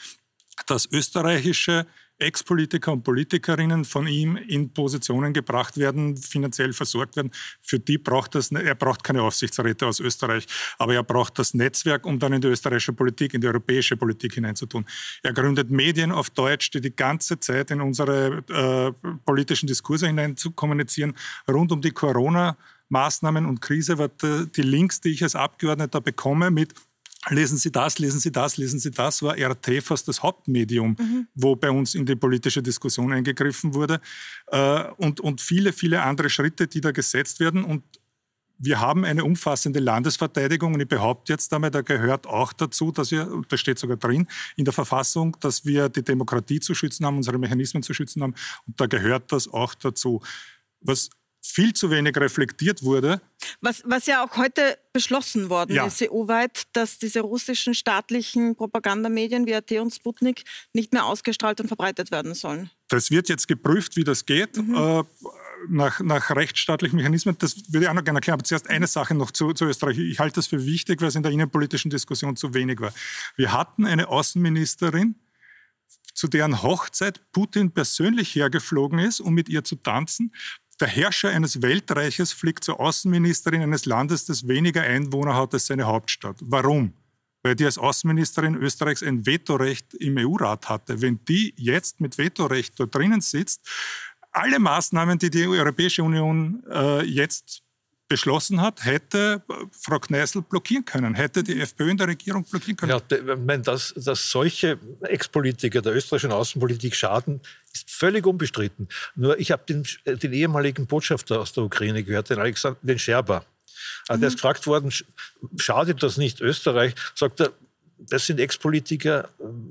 dass österreichische Ex-Politiker und Politikerinnen von ihm in Positionen gebracht werden, finanziell versorgt werden. Für die braucht das, er braucht keine Aufsichtsräte aus Österreich, aber er braucht das Netzwerk, um dann in die österreichische Politik, in die europäische Politik hineinzutun. Er gründet Medien auf Deutsch, die die ganze Zeit in unsere äh, politischen Diskurse hinein zu kommunizieren, rund um die Corona- Maßnahmen und Krise, weil die Links, die ich als Abgeordneter bekomme mit Lesen Sie das, lesen Sie das, lesen Sie das, war RT fast das Hauptmedium, mhm. wo bei uns in die politische Diskussion eingegriffen wurde. Äh, und, und viele, viele andere Schritte, die da gesetzt werden. Und wir haben eine umfassende Landesverteidigung und ich behaupte jetzt einmal, da gehört auch dazu, dass wir, das steht sogar drin in der Verfassung, dass wir die Demokratie zu schützen haben, unsere Mechanismen zu schützen haben und da gehört das auch dazu. Was viel zu wenig reflektiert wurde. Was, was ja auch heute beschlossen worden ja. ist, EU-weit, dass diese russischen staatlichen Propagandamedien wie AT und Sputnik nicht mehr ausgestrahlt und verbreitet werden sollen. Das wird jetzt geprüft, wie das geht. Mhm. Äh, nach, nach rechtsstaatlichen Mechanismen. Das würde ich auch noch gerne erklären. Aber zuerst eine Sache noch zu, zu Österreich. Ich halte das für wichtig, weil es in der innenpolitischen Diskussion zu wenig war. Wir hatten eine Außenministerin, zu deren Hochzeit Putin persönlich hergeflogen ist, um mit ihr zu tanzen. Der Herrscher eines Weltreiches fliegt zur Außenministerin eines Landes, das weniger Einwohner hat als seine Hauptstadt. Warum? Weil die als Außenministerin Österreichs ein Vetorecht im EU-Rat hatte. Wenn die jetzt mit Vetorecht dort drinnen sitzt, alle Maßnahmen, die die Europäische Union äh, jetzt beschlossen hat, hätte Frau Kneißl blockieren können, hätte die FPÖ in der Regierung blockieren können. Ja, meine, dass, dass solche Ex-Politiker der österreichischen Außenpolitik schaden, ist völlig unbestritten. Nur ich habe den, den, ehemaligen Botschafter aus der Ukraine gehört, den Alexander, den Scherber. Also mhm. Der ist gefragt worden, schadet das nicht Österreich? Sagt er, das sind Ex-Politiker.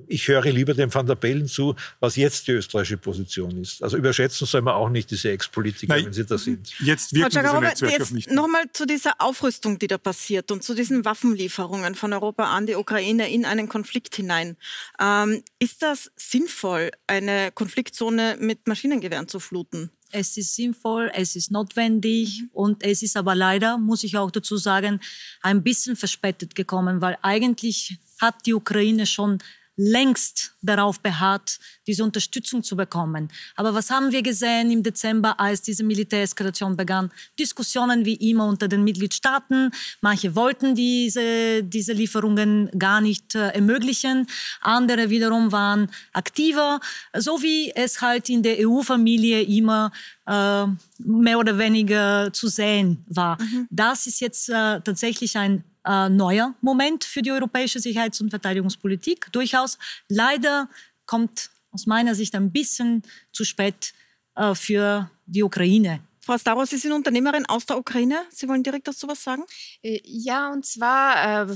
Ich höre lieber dem Van der Bellen zu, was jetzt die österreichische Position ist. Also überschätzen soll man auch nicht diese Ex-Politiker, wenn sie da sind. Jetzt wirken diese Netzwerke jetzt nicht. Nochmal zu dieser Aufrüstung, die da passiert und zu diesen Waffenlieferungen von Europa an die Ukraine in einen Konflikt hinein. Ähm, ist das sinnvoll, eine Konfliktzone mit Maschinengewehren zu fluten? es ist sinnvoll, es ist notwendig und es ist aber leider, muss ich auch dazu sagen, ein bisschen verspätet gekommen, weil eigentlich hat die Ukraine schon längst darauf beharrt, diese Unterstützung zu bekommen. Aber was haben wir gesehen im Dezember, als diese Militäreskalation begann? Diskussionen wie immer unter den Mitgliedstaaten. Manche wollten diese, diese Lieferungen gar nicht äh, ermöglichen. Andere wiederum waren aktiver. So wie es halt in der EU-Familie immer äh, mehr oder weniger zu sehen war. Mhm. Das ist jetzt äh, tatsächlich ein äh, neuer Moment für die europäische Sicherheits- und Verteidigungspolitik. Durchaus. Leider kommt aus meiner Sicht ein bisschen zu spät äh, für die Ukraine. Frau Stavros, Sie sind Unternehmerin aus der Ukraine. Sie wollen direkt dazu was sagen? Äh, ja, und zwar. Äh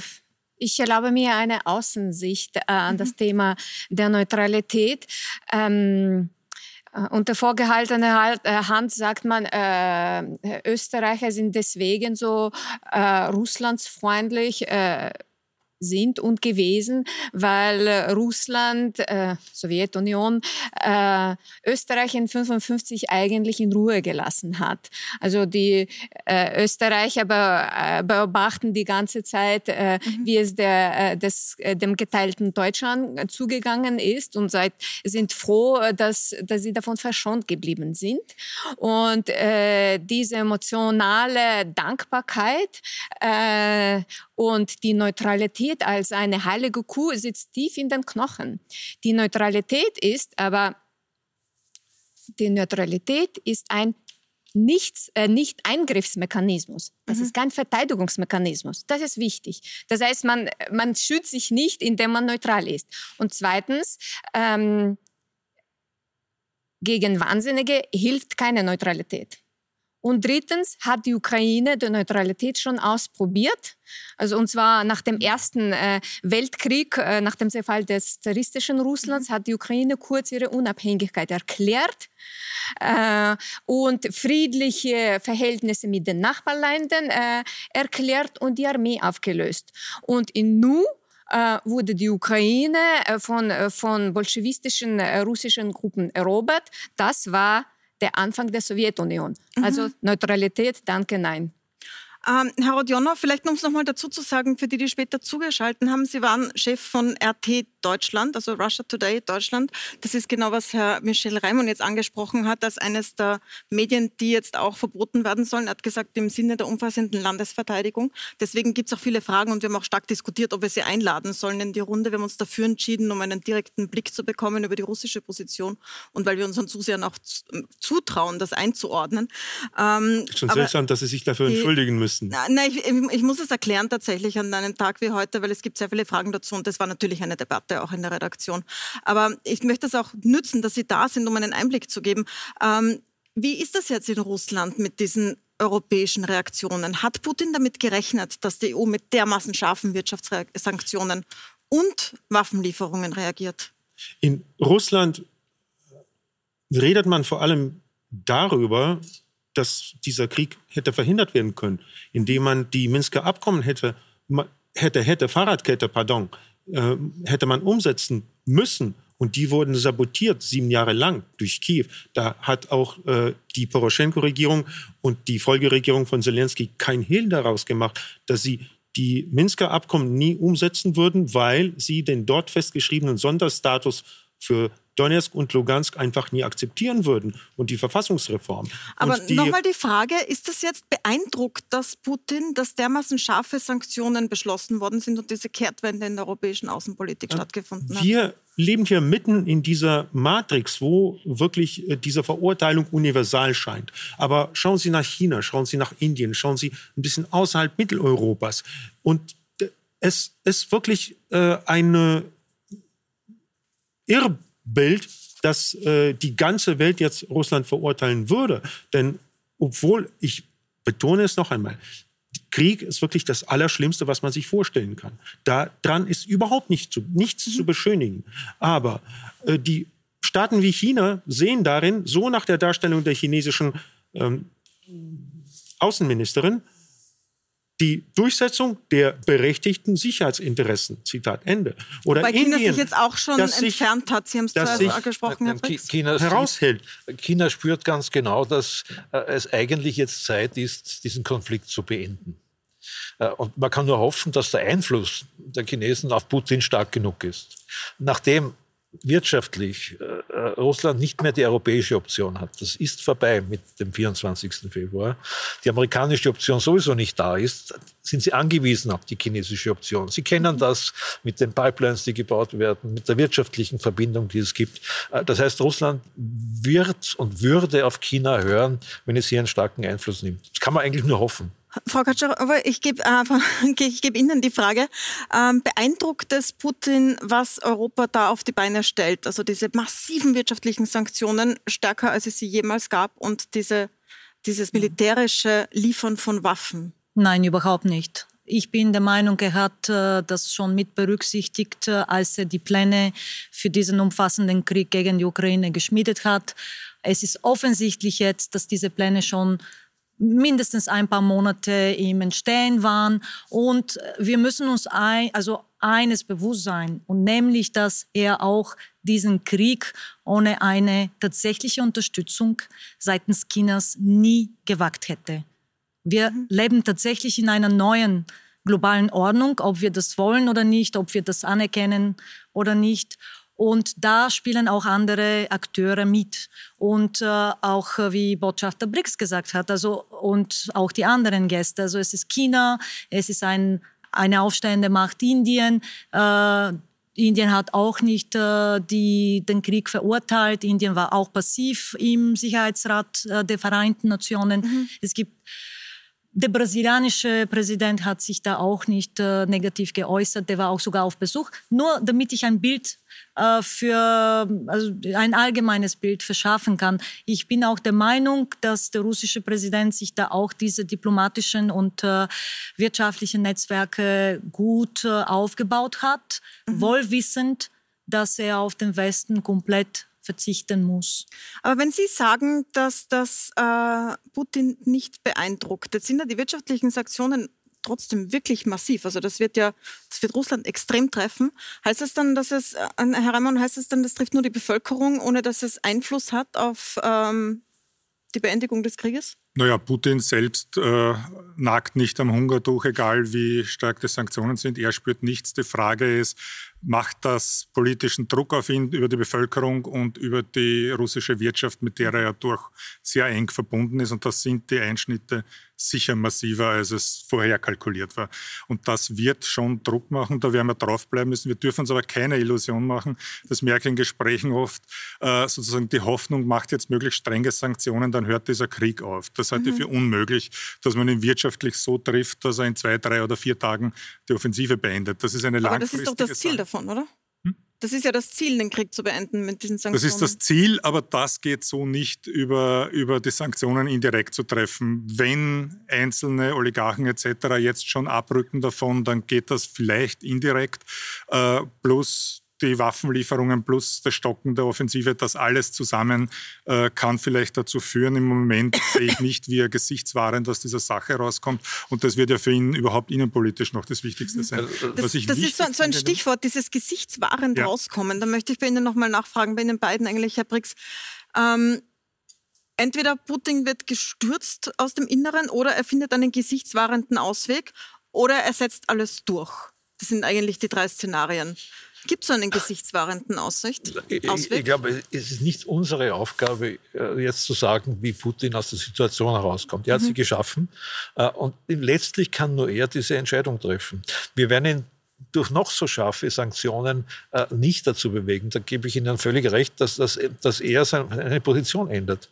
ich erlaube mir eine Außensicht äh, an mhm. das Thema der Neutralität. Ähm, äh, unter vorgehaltener äh, Hand sagt man, äh, Österreicher sind deswegen so äh, russlandsfreundlich. Äh, sind und gewesen, weil äh, Russland, äh, Sowjetunion, äh, Österreich in 55 eigentlich in Ruhe gelassen hat. Also die äh, Österreicher be äh, beobachten die ganze Zeit, äh, mhm. wie es der, äh, des, äh, dem geteilten Deutschland zugegangen ist und seit, sind froh, dass, dass sie davon verschont geblieben sind. Und äh, diese emotionale Dankbarkeit äh, und die Neutralität als eine heilige Kuh sitzt tief in den Knochen. Die Neutralität ist aber, die Neutralität ist ein Nichts, äh, nicht Eingriffsmechanismus. Das mhm. ist kein Verteidigungsmechanismus. Das ist wichtig. Das heißt, man, man schützt sich nicht, indem man neutral ist. Und zweitens, ähm, gegen Wahnsinnige hilft keine Neutralität. Und drittens hat die Ukraine die Neutralität schon ausprobiert. Also und zwar nach dem Ersten äh, Weltkrieg, äh, nach dem Zerfall des zaristischen Russlands, hat die Ukraine kurz ihre Unabhängigkeit erklärt äh, und friedliche Verhältnisse mit den Nachbarländern erklärt und die Armee aufgelöst. Und in Nu wurde die Ukraine von, von bolschewistischen russischen Gruppen erobert. Das war der Anfang der Sowjetunion. Mhm. Also Neutralität, danke, nein. Ähm, Herr Rodionov, vielleicht um es nochmal dazu zu sagen, für die, die später zugeschaltet haben, Sie waren Chef von RT Deutschland, also Russia Today Deutschland. Das ist genau, was Herr Michel Raimond jetzt angesprochen hat, als eines der Medien, die jetzt auch verboten werden sollen. Er hat gesagt, im Sinne der umfassenden Landesverteidigung. Deswegen gibt es auch viele Fragen und wir haben auch stark diskutiert, ob wir sie einladen sollen in die Runde. Wir haben uns dafür entschieden, um einen direkten Blick zu bekommen über die russische Position und weil wir unseren Zusehern auch zutrauen, das einzuordnen. Ähm, Schon seltsam, dass Sie sich dafür entschuldigen müssen. Nein, ich, ich muss es erklären tatsächlich an einem Tag wie heute, weil es gibt sehr viele Fragen dazu und das war natürlich eine Debatte auch in der Redaktion. Aber ich möchte es auch nützen, dass Sie da sind, um einen Einblick zu geben. Ähm, wie ist das jetzt in Russland mit diesen europäischen Reaktionen? Hat Putin damit gerechnet, dass die EU mit dermaßen scharfen Wirtschaftssanktionen und Waffenlieferungen reagiert? In Russland redet man vor allem darüber, dass dieser Krieg hätte verhindert werden können, indem man die Minsker Abkommen hätte, hätte, hätte Fahrradkette, pardon, äh, hätte man umsetzen müssen. Und die wurden sabotiert sieben Jahre lang durch Kiew. Da hat auch äh, die Poroschenko-Regierung und die Folgeregierung von Zelensky kein Hehl daraus gemacht, dass sie die Minsker Abkommen nie umsetzen würden, weil sie den dort festgeschriebenen Sonderstatus für Donetsk und Lugansk einfach nie akzeptieren würden und die Verfassungsreform. Aber nochmal die Frage, ist das jetzt beeindruckt, dass Putin, dass dermaßen scharfe Sanktionen beschlossen worden sind und diese Kehrtwende in der europäischen Außenpolitik ja, stattgefunden hat? Wir leben hier mitten in dieser Matrix, wo wirklich äh, diese Verurteilung universal scheint. Aber schauen Sie nach China, schauen Sie nach Indien, schauen Sie ein bisschen außerhalb Mitteleuropas. Und es ist wirklich äh, eine Irr Bild, dass äh, die ganze Welt jetzt Russland verurteilen würde. Denn obwohl, ich betone es noch einmal, Krieg ist wirklich das Allerschlimmste, was man sich vorstellen kann. Daran ist überhaupt nicht zu, nichts mhm. zu beschönigen. Aber äh, die Staaten wie China sehen darin, so nach der Darstellung der chinesischen ähm, Außenministerin, die Durchsetzung der berechtigten Sicherheitsinteressen. Zitat Ende. Oder Wobei Indien, China sich jetzt auch schon entfernt hat. Sie haben es zuerst angesprochen, Herr China heraushält. China spürt ganz genau, dass äh, es eigentlich jetzt Zeit ist, diesen Konflikt zu beenden. Äh, und man kann nur hoffen, dass der Einfluss der Chinesen auf Putin stark genug ist. Nachdem wirtschaftlich äh, äh, Russland nicht mehr die europäische Option hat. Das ist vorbei mit dem 24. Februar. Die amerikanische Option sowieso nicht da ist, sind sie angewiesen auf die chinesische Option. Sie kennen mhm. das mit den Pipelines, die gebaut werden, mit der wirtschaftlichen Verbindung, die es gibt. Äh, das heißt, Russland wird und würde auf China hören, wenn es hier einen starken Einfluss nimmt. Das kann man eigentlich nur hoffen. Frau Kaczorowa, ich gebe äh, [laughs] geb Ihnen die Frage. Ähm, beeindruckt es Putin, was Europa da auf die Beine stellt? Also diese massiven wirtschaftlichen Sanktionen, stärker als es sie jemals gab und diese, dieses militärische Liefern von Waffen? Nein, überhaupt nicht. Ich bin der Meinung, er hat äh, das schon mit berücksichtigt, äh, als er die Pläne für diesen umfassenden Krieg gegen die Ukraine geschmiedet hat. Es ist offensichtlich jetzt, dass diese Pläne schon mindestens ein paar Monate im Entstehen waren. Und wir müssen uns ein, also eines bewusst sein, und nämlich, dass er auch diesen Krieg ohne eine tatsächliche Unterstützung seitens Chinas nie gewagt hätte. Wir mhm. leben tatsächlich in einer neuen globalen Ordnung, ob wir das wollen oder nicht, ob wir das anerkennen oder nicht. Und da spielen auch andere Akteure mit. Und äh, auch, äh, wie Botschafter Briggs gesagt hat, also, und auch die anderen Gäste. Also es ist China, es ist ein, eine aufstehende Macht Indien. Äh, Indien hat auch nicht äh, die, den Krieg verurteilt. Indien war auch passiv im Sicherheitsrat äh, der Vereinten Nationen. Mhm. Es gibt der brasilianische Präsident hat sich da auch nicht äh, negativ geäußert. Der war auch sogar auf Besuch. Nur damit ich ein Bild äh, für also ein allgemeines Bild verschaffen kann. Ich bin auch der Meinung, dass der russische Präsident sich da auch diese diplomatischen und äh, wirtschaftlichen Netzwerke gut äh, aufgebaut hat, mhm. wohlwissend, dass er auf den Westen komplett verzichten muss. Aber wenn Sie sagen, dass das äh, Putin nicht beeindruckt, jetzt sind ja die wirtschaftlichen Sanktionen trotzdem wirklich massiv. Also das wird ja, das wird Russland extrem treffen. Heißt das dann, dass es, äh, Herr Reimann, heißt es dann, das trifft nur die Bevölkerung, ohne dass es Einfluss hat auf ähm, die Beendigung des Krieges? Naja, Putin selbst äh, nagt nicht am Hungertuch, egal wie stark die Sanktionen sind. Er spürt nichts. Die Frage ist, macht das politischen Druck auf ihn über die Bevölkerung und über die russische Wirtschaft, mit der er ja durch sehr eng verbunden ist. Und das sind die Einschnitte sicher massiver, als es vorher kalkuliert war. Und das wird schon Druck machen. Da werden wir draufbleiben müssen. Wir dürfen uns aber keine Illusion machen. Das merke ich in Gesprächen oft. Äh, sozusagen die Hoffnung macht jetzt möglichst strenge Sanktionen, dann hört dieser Krieg auf. Das halte ich mhm. für unmöglich, dass man ihn wirtschaftlich so trifft, dass er in zwei, drei oder vier Tagen die Offensive beendet. Das ist eine langfristige Aber das ist doch das Ziel davon, oder? Das ist ja das Ziel, den Krieg zu beenden mit diesen Sanktionen. Das ist das Ziel, aber das geht so nicht über, über die Sanktionen indirekt zu treffen. Wenn einzelne Oligarchen etc. jetzt schon abrücken davon, dann geht das vielleicht indirekt. Äh, plus die Waffenlieferungen plus das Stocken der Offensive, das alles zusammen äh, kann vielleicht dazu führen. Im Moment [laughs] sehe ich nicht, wie er gesichtswahrend aus dieser Sache rauskommt. Und das wird ja für ihn überhaupt innenpolitisch noch das Wichtigste sein. Das, das ist so, so, ein Stichwort, dieses gesichtswahrend ja. rauskommen. Da möchte ich bei Ihnen nochmal nachfragen, bei Ihnen beiden eigentlich, Herr Brix. Ähm, entweder Putin wird gestürzt aus dem Inneren oder er findet einen gesichtswahrenden Ausweg oder er setzt alles durch. Das sind eigentlich die drei Szenarien. Gibt es so einen gesichtswahrenden Aussicht? Ich, ich, glaube, es ist nicht unsere Aufgabe, äh, jetzt zu sagen, wie Putin aus der Situation herauskommt. Er hat mhm. sie geschaffen äh, und letztlich kann nur er diese Entscheidung treffen. Wir werden ihn durch noch so scharfe Sanktionen äh, nicht dazu bewegen. Da gebe ich Ihnen völlig recht, dass, dass, dass er seine Position ändert.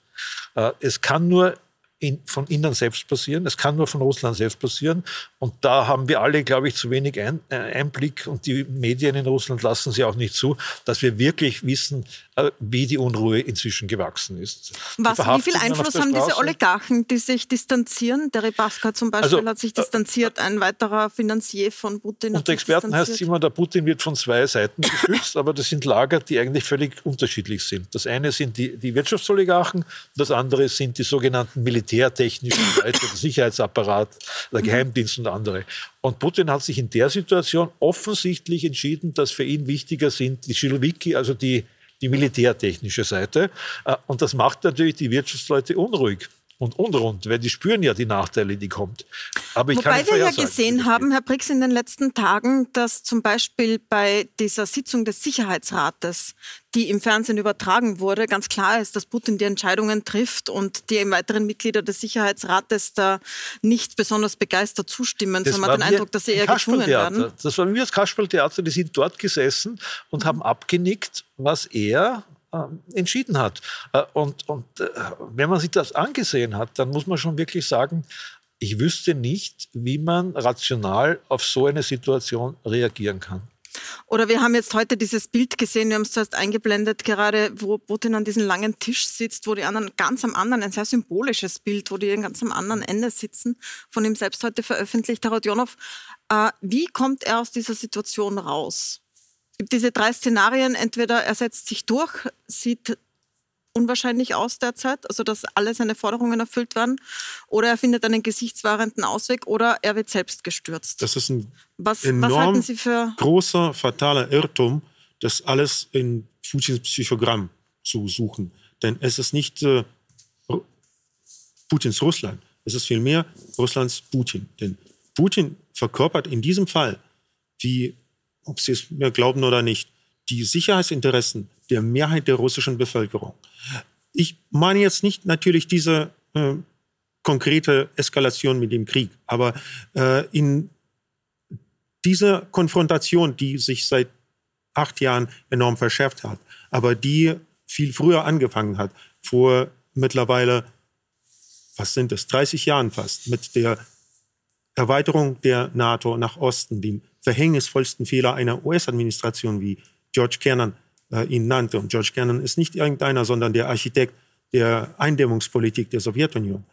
es kann nur in, von innen selbst passieren. Es kann nur von Russland selbst passieren. Und da haben wir alle, glaube ich, zu wenig ein, äh, Einblick und die Medien in Russland lassen sie auch nicht zu, dass wir wirklich wissen, äh, wie die Unruhe inzwischen gewachsen ist. Was, wie viel Einfluss haben diese Oligarchen, die sich distanzieren? Der Rebaska zum Beispiel also, hat sich distanziert, ein weiterer Finanzier von Putin. Unter Experten heißt es immer, der Putin wird von zwei Seiten [laughs] gestützt, aber das sind Lager, die eigentlich völlig unterschiedlich sind. Das eine sind die, die Wirtschaftsoligarchen, das andere sind die sogenannten militärtechnischen Leute, der Sicherheitsapparat, der mhm. Geheimdienst und andere. Und Putin hat sich in der Situation offensichtlich entschieden, dass für ihn wichtiger sind die Schilowiki, also die die militärtechnische Seite. Äh, und das macht natürlich die Wirtschaftsleute unruhig und unrund, weil die spüren ja die Nachteile, die kommt. Aber ich Wobei wir ja gesehen haben, Herr Brix, in den letzten Tagen, dass zum Beispiel bei dieser Sitzung des Sicherheitsrates, die im Fernsehen übertragen wurde, ganz klar ist, dass Putin die Entscheidungen trifft und die weiteren Mitglieder des Sicherheitsrates da nicht besonders begeistert zustimmen, das sondern man hat den Eindruck, dass sie eher gezwungen werden. Das war wie das Kasperltheater, die sind dort gesessen und mhm. haben abgenickt, was er entschieden hat. Äh, und, und äh, wenn man sich das angesehen hat, dann muss man schon wirklich sagen, ich wüsste nicht, wie man rational auf so eine Situation reagieren kann. Oder wir haben jetzt heute dieses Bild gesehen, wir haben es zuerst eingeblendet, gerade wo Putin an diesem langen Tisch sitzt, wo die anderen ganz am anderen, ein sehr symbolisches Bild, wo die ganz am anderen Ende sitzen, von ihm selbst heute veröffentlicht, Herr Rodionov. Äh, wie kommt er aus dieser Situation raus? Es gibt diese drei Szenarien. Entweder er setzt sich durch, sieht unwahrscheinlich aus derzeit, also dass alle seine Forderungen erfüllt werden, oder er findet einen gesichtswahrenden Ausweg, oder er wird selbst gestürzt. Das ist ein was, enorm was großer, fataler Irrtum, das alles in Putins Psychogramm zu suchen. Denn es ist nicht äh, Putins Russland, es ist vielmehr Russlands Putin. Denn Putin verkörpert in diesem Fall, wie ob Sie es mir glauben oder nicht, die Sicherheitsinteressen der Mehrheit der russischen Bevölkerung. Ich meine jetzt nicht natürlich diese äh, konkrete Eskalation mit dem Krieg, aber äh, in dieser Konfrontation, die sich seit acht Jahren enorm verschärft hat, aber die viel früher angefangen hat, vor mittlerweile, was sind es, 30 Jahren fast, mit der Erweiterung der NATO nach Osten, dem verhängnisvollsten Fehler einer US-Administration, wie George Kennan äh, ihn nannte. Und George Kennan ist nicht irgendeiner, sondern der Architekt der Eindämmungspolitik der Sowjetunion.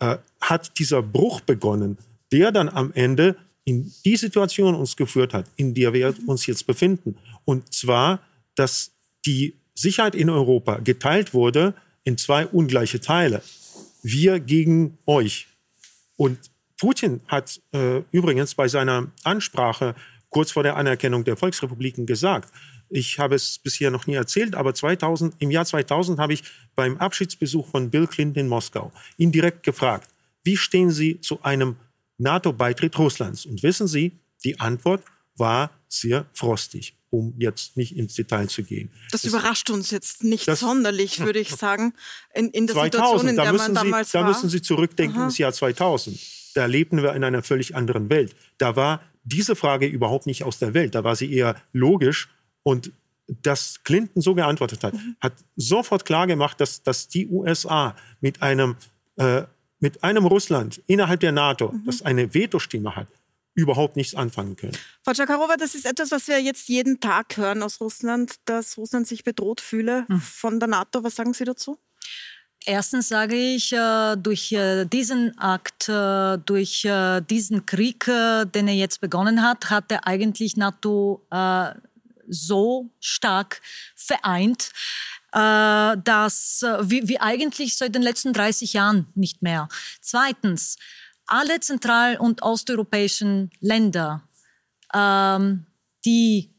Äh, hat dieser Bruch begonnen, der dann am Ende in die Situation uns geführt hat, in der wir uns jetzt befinden. Und zwar, dass die Sicherheit in Europa geteilt wurde in zwei ungleiche Teile. Wir gegen euch. Und Putin hat äh, übrigens bei seiner Ansprache kurz vor der Anerkennung der Volksrepubliken gesagt, Ich habe es bisher noch nie erzählt, aber 2000, im Jahr 2000 habe ich beim Abschiedsbesuch von Bill Clinton in Moskau ihn direkt gefragt, wie stehen Sie zu einem NATO-Beitritt Russlands? Und wissen Sie, die Antwort war sehr frostig, um jetzt nicht ins Detail zu gehen. Das, das überrascht uns jetzt nicht sonderlich, würde ich [laughs] sagen, in, in der 2000, Situation, in der man damals Sie, war. Da müssen Sie zurückdenken Aha. ins Jahr 2000. Da lebten wir in einer völlig anderen Welt. Da war diese Frage überhaupt nicht aus der Welt. Da war sie eher logisch. Und dass Clinton so geantwortet hat, mhm. hat sofort klar gemacht, dass, dass die USA mit einem, äh, mit einem Russland innerhalb der NATO, mhm. das eine Vetostimme hat, überhaupt nichts anfangen können. Frau Chakarova, das ist etwas, was wir jetzt jeden Tag hören aus Russland, dass Russland sich bedroht fühle mhm. von der NATO. Was sagen Sie dazu? Erstens sage ich, äh, durch äh, diesen Akt, äh, durch diesen Krieg, den er jetzt begonnen hat, hat er eigentlich NATO so stark vereint, dass wie, eigentlich seit den letzten 30 Jahren nicht mehr. Zweitens, alle zentral- und osteuropäischen Länder, ähm, die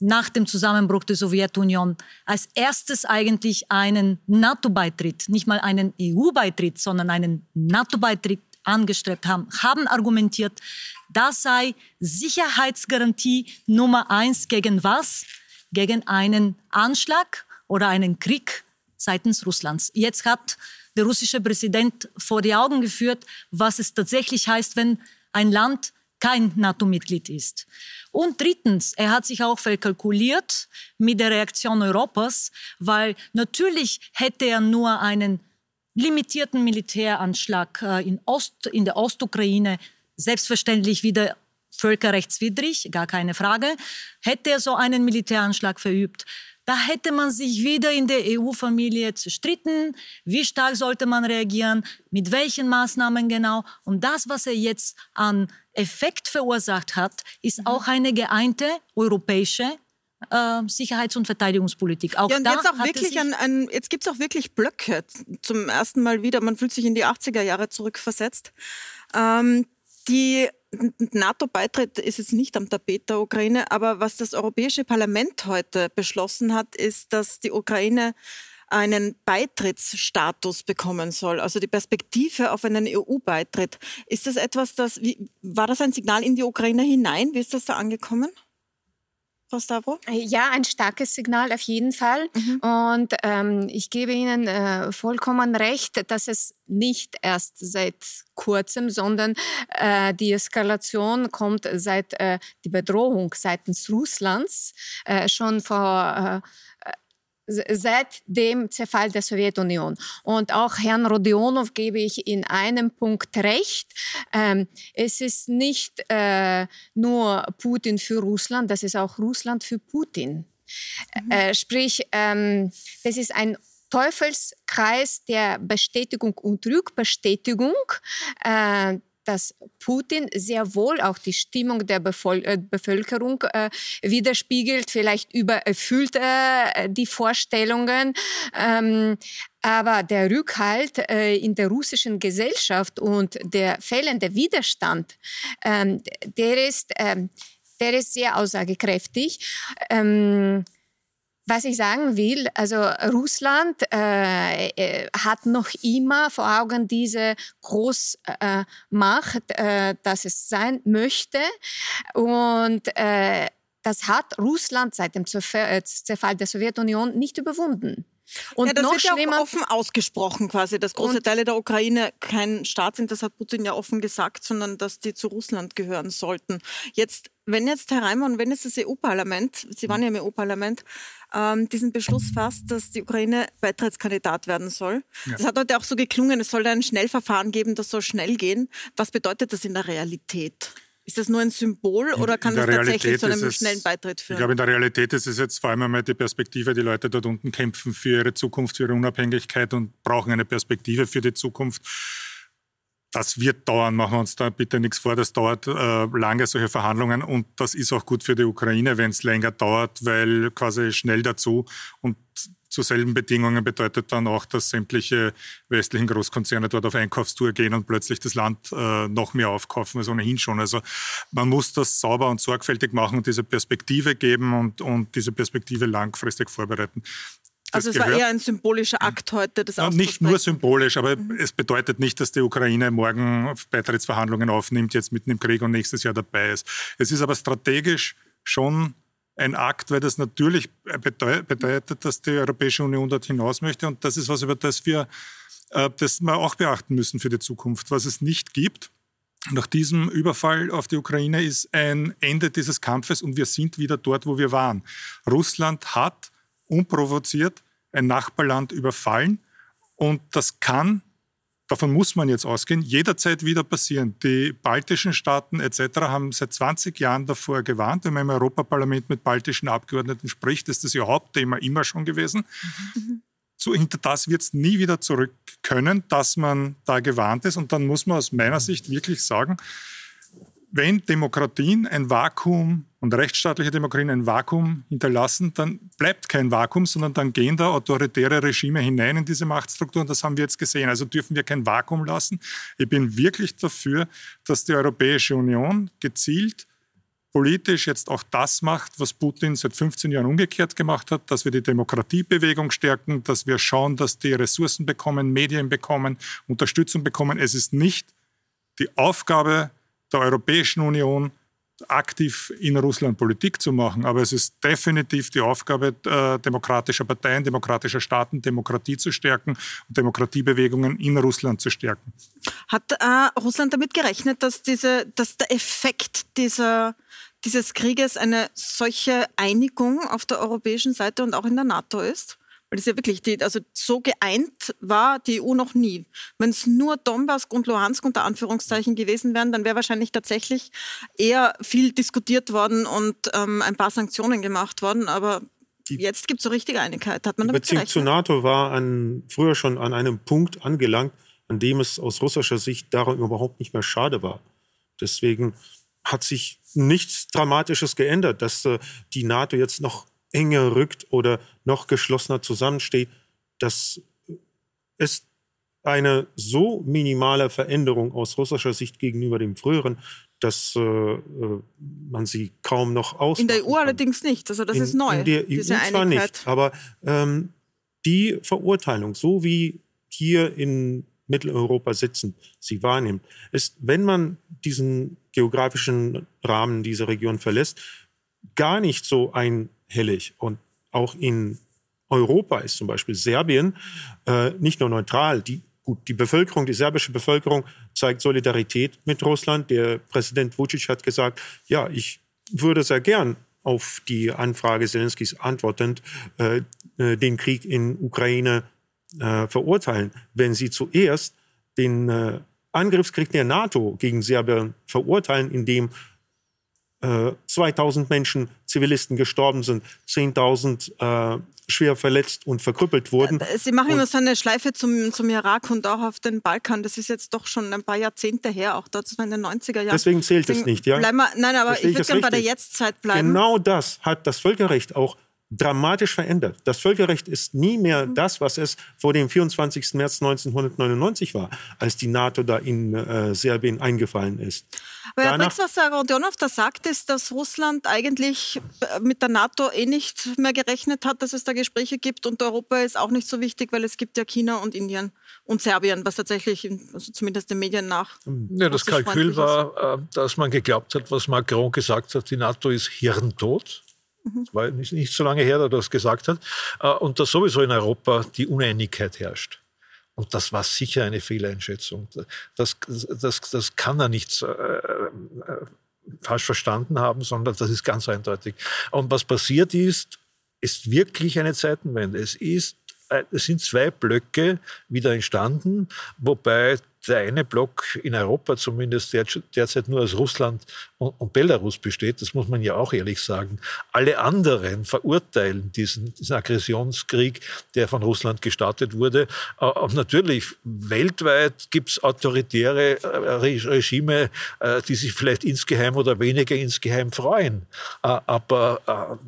nach dem Zusammenbruch der Sowjetunion als erstes eigentlich einen NATO-Beitritt, nicht mal einen EU-Beitritt, sondern einen NATO-Beitritt angestrebt haben, haben argumentiert, das sei Sicherheitsgarantie Nummer eins gegen was? Gegen einen Anschlag oder einen Krieg seitens Russlands. Jetzt hat der russische Präsident vor die Augen geführt, was es tatsächlich heißt, wenn ein Land kein NATO-Mitglied ist. Und drittens, er hat sich auch verkalkuliert mit der Reaktion Europas, weil natürlich hätte er nur einen limitierten Militäranschlag äh, in, Ost, in der Ostukraine, selbstverständlich wieder völkerrechtswidrig, gar keine Frage, hätte er so einen Militäranschlag verübt, da hätte man sich wieder in der EU-Familie zerstritten. Wie stark sollte man reagieren? Mit welchen Maßnahmen genau? Und das, was er jetzt an Effekt verursacht hat, ist mhm. auch eine geeinte europäische äh, Sicherheits- und Verteidigungspolitik. Auch ja, und jetzt, auch wirklich ein, ein, jetzt gibt es auch wirklich Blöcke zum ersten Mal wieder. Man fühlt sich in die 80er Jahre zurückversetzt. Ähm, die NATO-Beitritt ist jetzt nicht am Tapet der Ukraine, aber was das Europäische Parlament heute beschlossen hat, ist, dass die Ukraine einen Beitrittsstatus bekommen soll, also die Perspektive auf einen EU-Beitritt. Ist das etwas, das, wie, war das ein Signal in die Ukraine hinein? Wie ist das da angekommen? Frau Stavro? Ja, ein starkes Signal auf jeden Fall. Mhm. Und ähm, ich gebe Ihnen äh, vollkommen recht, dass es nicht erst seit kurzem, sondern äh, die Eskalation kommt seit äh, die Bedrohung seitens Russlands äh, schon vor äh, seit dem Zerfall der Sowjetunion. Und auch Herrn Rodionov gebe ich in einem Punkt recht. Ähm, es ist nicht äh, nur Putin für Russland, das ist auch Russland für Putin. Mhm. Äh, sprich, ähm, das ist ein Teufelskreis der Bestätigung und Rückbestätigung. Äh, dass Putin sehr wohl auch die Stimmung der Bevol äh, Bevölkerung äh, widerspiegelt, vielleicht übererfüllt äh, die Vorstellungen. Ähm, aber der Rückhalt äh, in der russischen Gesellschaft und der fehlende Widerstand, ähm, der, ist, ähm, der ist sehr aussagekräftig. Ähm, was ich sagen will, also Russland äh, äh, hat noch immer vor Augen diese Großmacht, äh, dass es sein möchte. Und äh, das hat Russland seit dem äh, Zerfall der Sowjetunion nicht überwunden. Und ja, das noch wird schlimmer, ja auch offen ausgesprochen quasi, dass große Teile der Ukraine kein Staat sind, das hat Putin ja offen gesagt, sondern dass die zu Russland gehören sollten. Jetzt, wenn jetzt Herr Reimann, wenn jetzt das EU-Parlament, Sie waren ja im EU-Parlament, ähm, diesen Beschluss fasst, dass die Ukraine Beitrittskandidat werden soll. Ja. Das hat heute auch so geklungen, es soll da ein Schnellverfahren geben, das soll schnell gehen. Was bedeutet das in der Realität? Ist das nur ein Symbol oder kann das tatsächlich zu einem es, schnellen Beitritt führen? Ich glaube, in der Realität ist es jetzt vor allem einmal die Perspektive. Die Leute dort unten kämpfen für ihre Zukunft, für ihre Unabhängigkeit und brauchen eine Perspektive für die Zukunft. Das wird dauern, machen wir uns da bitte nichts vor. Das dauert äh, lange, solche Verhandlungen. Und das ist auch gut für die Ukraine, wenn es länger dauert, weil quasi schnell dazu und zu selben Bedingungen bedeutet dann auch, dass sämtliche westlichen Großkonzerne dort auf Einkaufstour gehen und plötzlich das Land äh, noch mehr aufkaufen als ohnehin schon. Also man muss das sauber und sorgfältig machen und diese Perspektive geben und, und diese Perspektive langfristig vorbereiten. Also es war eher ein symbolischer Akt heute, das ja, Nicht nur symbolisch, aber mhm. es bedeutet nicht, dass die Ukraine morgen Beitrittsverhandlungen aufnimmt, jetzt mitten im Krieg und nächstes Jahr dabei ist. Es ist aber strategisch schon ein Akt, weil das natürlich bedeutet, dass die Europäische Union dort hinaus möchte. Und das ist was, über das wir, äh, das wir auch beachten müssen für die Zukunft. Was es nicht gibt, nach diesem Überfall auf die Ukraine ist ein Ende dieses Kampfes und wir sind wieder dort, wo wir waren. Russland hat unprovoziert ein Nachbarland überfallen und das kann davon muss man jetzt ausgehen, jederzeit wieder passieren. Die baltischen Staaten etc. haben seit 20 Jahren davor gewarnt. Wenn man im Europaparlament mit baltischen Abgeordneten spricht, ist das ihr Hauptthema immer schon gewesen. Mhm. So, hinter das wird es nie wieder zurück können, dass man da gewarnt ist. Und dann muss man aus meiner Sicht wirklich sagen, wenn Demokratien ein Vakuum und rechtsstaatliche Demokratien ein Vakuum hinterlassen, dann bleibt kein Vakuum, sondern dann gehen da autoritäre Regime hinein in diese Machtstrukturen. Das haben wir jetzt gesehen. Also dürfen wir kein Vakuum lassen. Ich bin wirklich dafür, dass die Europäische Union gezielt politisch jetzt auch das macht, was Putin seit 15 Jahren umgekehrt gemacht hat, dass wir die Demokratiebewegung stärken, dass wir schauen, dass die Ressourcen bekommen, Medien bekommen, Unterstützung bekommen. Es ist nicht die Aufgabe der Europäischen Union, aktiv in Russland Politik zu machen. Aber es ist definitiv die Aufgabe äh, demokratischer Parteien, demokratischer Staaten, Demokratie zu stärken und Demokratiebewegungen in Russland zu stärken. Hat äh, Russland damit gerechnet, dass, diese, dass der Effekt dieser, dieses Krieges eine solche Einigung auf der europäischen Seite und auch in der NATO ist? Weil das ist ja wirklich, die, also so geeint war die EU noch nie. Wenn es nur Donbass und Luhansk unter Anführungszeichen gewesen wären, dann wäre wahrscheinlich tatsächlich eher viel diskutiert worden und ähm, ein paar Sanktionen gemacht worden. Aber die, jetzt gibt es so richtige Einigkeit. Hat man die Beziehung gerechnet? zu NATO war an, früher schon an einem Punkt angelangt, an dem es aus russischer Sicht darum überhaupt nicht mehr schade war. Deswegen hat sich nichts Dramatisches geändert, dass äh, die NATO jetzt noch enger rückt oder noch geschlossener zusammensteht, das ist eine so minimale Veränderung aus russischer Sicht gegenüber dem früheren, dass äh, äh man sie kaum noch aus. In der EU kann. allerdings nicht. Also das in, ist neu. In der EU zwar nicht, aber ähm, die Verurteilung, so wie hier in Mitteleuropa sitzen, sie wahrnimmt, ist, wenn man diesen geografischen Rahmen dieser Region verlässt, gar nicht so ein hellig. Und auch in Europa ist zum Beispiel Serbien äh, nicht nur neutral. Die, gut, die Bevölkerung, die serbische Bevölkerung zeigt Solidarität mit Russland. Der Präsident Vucic hat gesagt, ja, ich würde sehr gern auf die Anfrage Zelenskis antwortend äh, äh den Krieg in Ukraine äh, verurteilen, wenn sie zuerst den äh, Angriffskrieg der NATO gegen Serbien verurteilen, indem 2000 äh, Menschen, Zivilisten gestorben sind, 10.000 äh, schwer verletzt und verkrüppelt wurden. Äh, Sie machen immer so eine Schleife zum, zum Irak und auch auf den Balkan. Das ist jetzt doch schon ein paar Jahrzehnte her, auch dort in den 90er Jahren. Deswegen zählt es nicht, ja? Wir, nein, aber Verstehe ich würde gerne bei der Jetztzeit bleiben. Genau das hat das Völkerrecht auch dramatisch verändert. Das Völkerrecht ist nie mehr mhm. das, was es vor dem 24. März 1999 war, als die NATO da in äh, Serbien eingefallen ist. Aber Herr Brix, was Herr Rodionov da sagt, ist, dass Russland eigentlich äh, mit der NATO eh nicht mehr gerechnet hat, dass es da Gespräche gibt und Europa ist auch nicht so wichtig, weil es gibt ja China und Indien und Serbien, was tatsächlich, in, also zumindest den Medien nach. Ja, das Kalkül war, äh, dass man geglaubt hat, was Macron gesagt hat, die NATO ist hirntot. Das war nicht, nicht so lange her, dass er das gesagt hat. Äh, und dass sowieso in Europa die Uneinigkeit herrscht. Und das war sicher eine Fehleinschätzung. Das, das, das kann er nicht äh, äh, falsch verstanden haben, sondern das ist ganz eindeutig. Und was passiert ist, ist wirklich eine Zeitenwende. Es ist äh, es sind zwei Blöcke wieder entstanden, wobei der eine Block in Europa zumindest derzeit nur aus Russland und, Belarus besteht, das muss man ja auch ehrlich sagen. Alle anderen verurteilen diesen, diesen Aggressionskrieg, der von Russland gestartet wurde. Äh, und natürlich, weltweit gibt es autoritäre äh, Regime, die sich vielleicht insgeheim oder weniger insgeheim freuen. Aber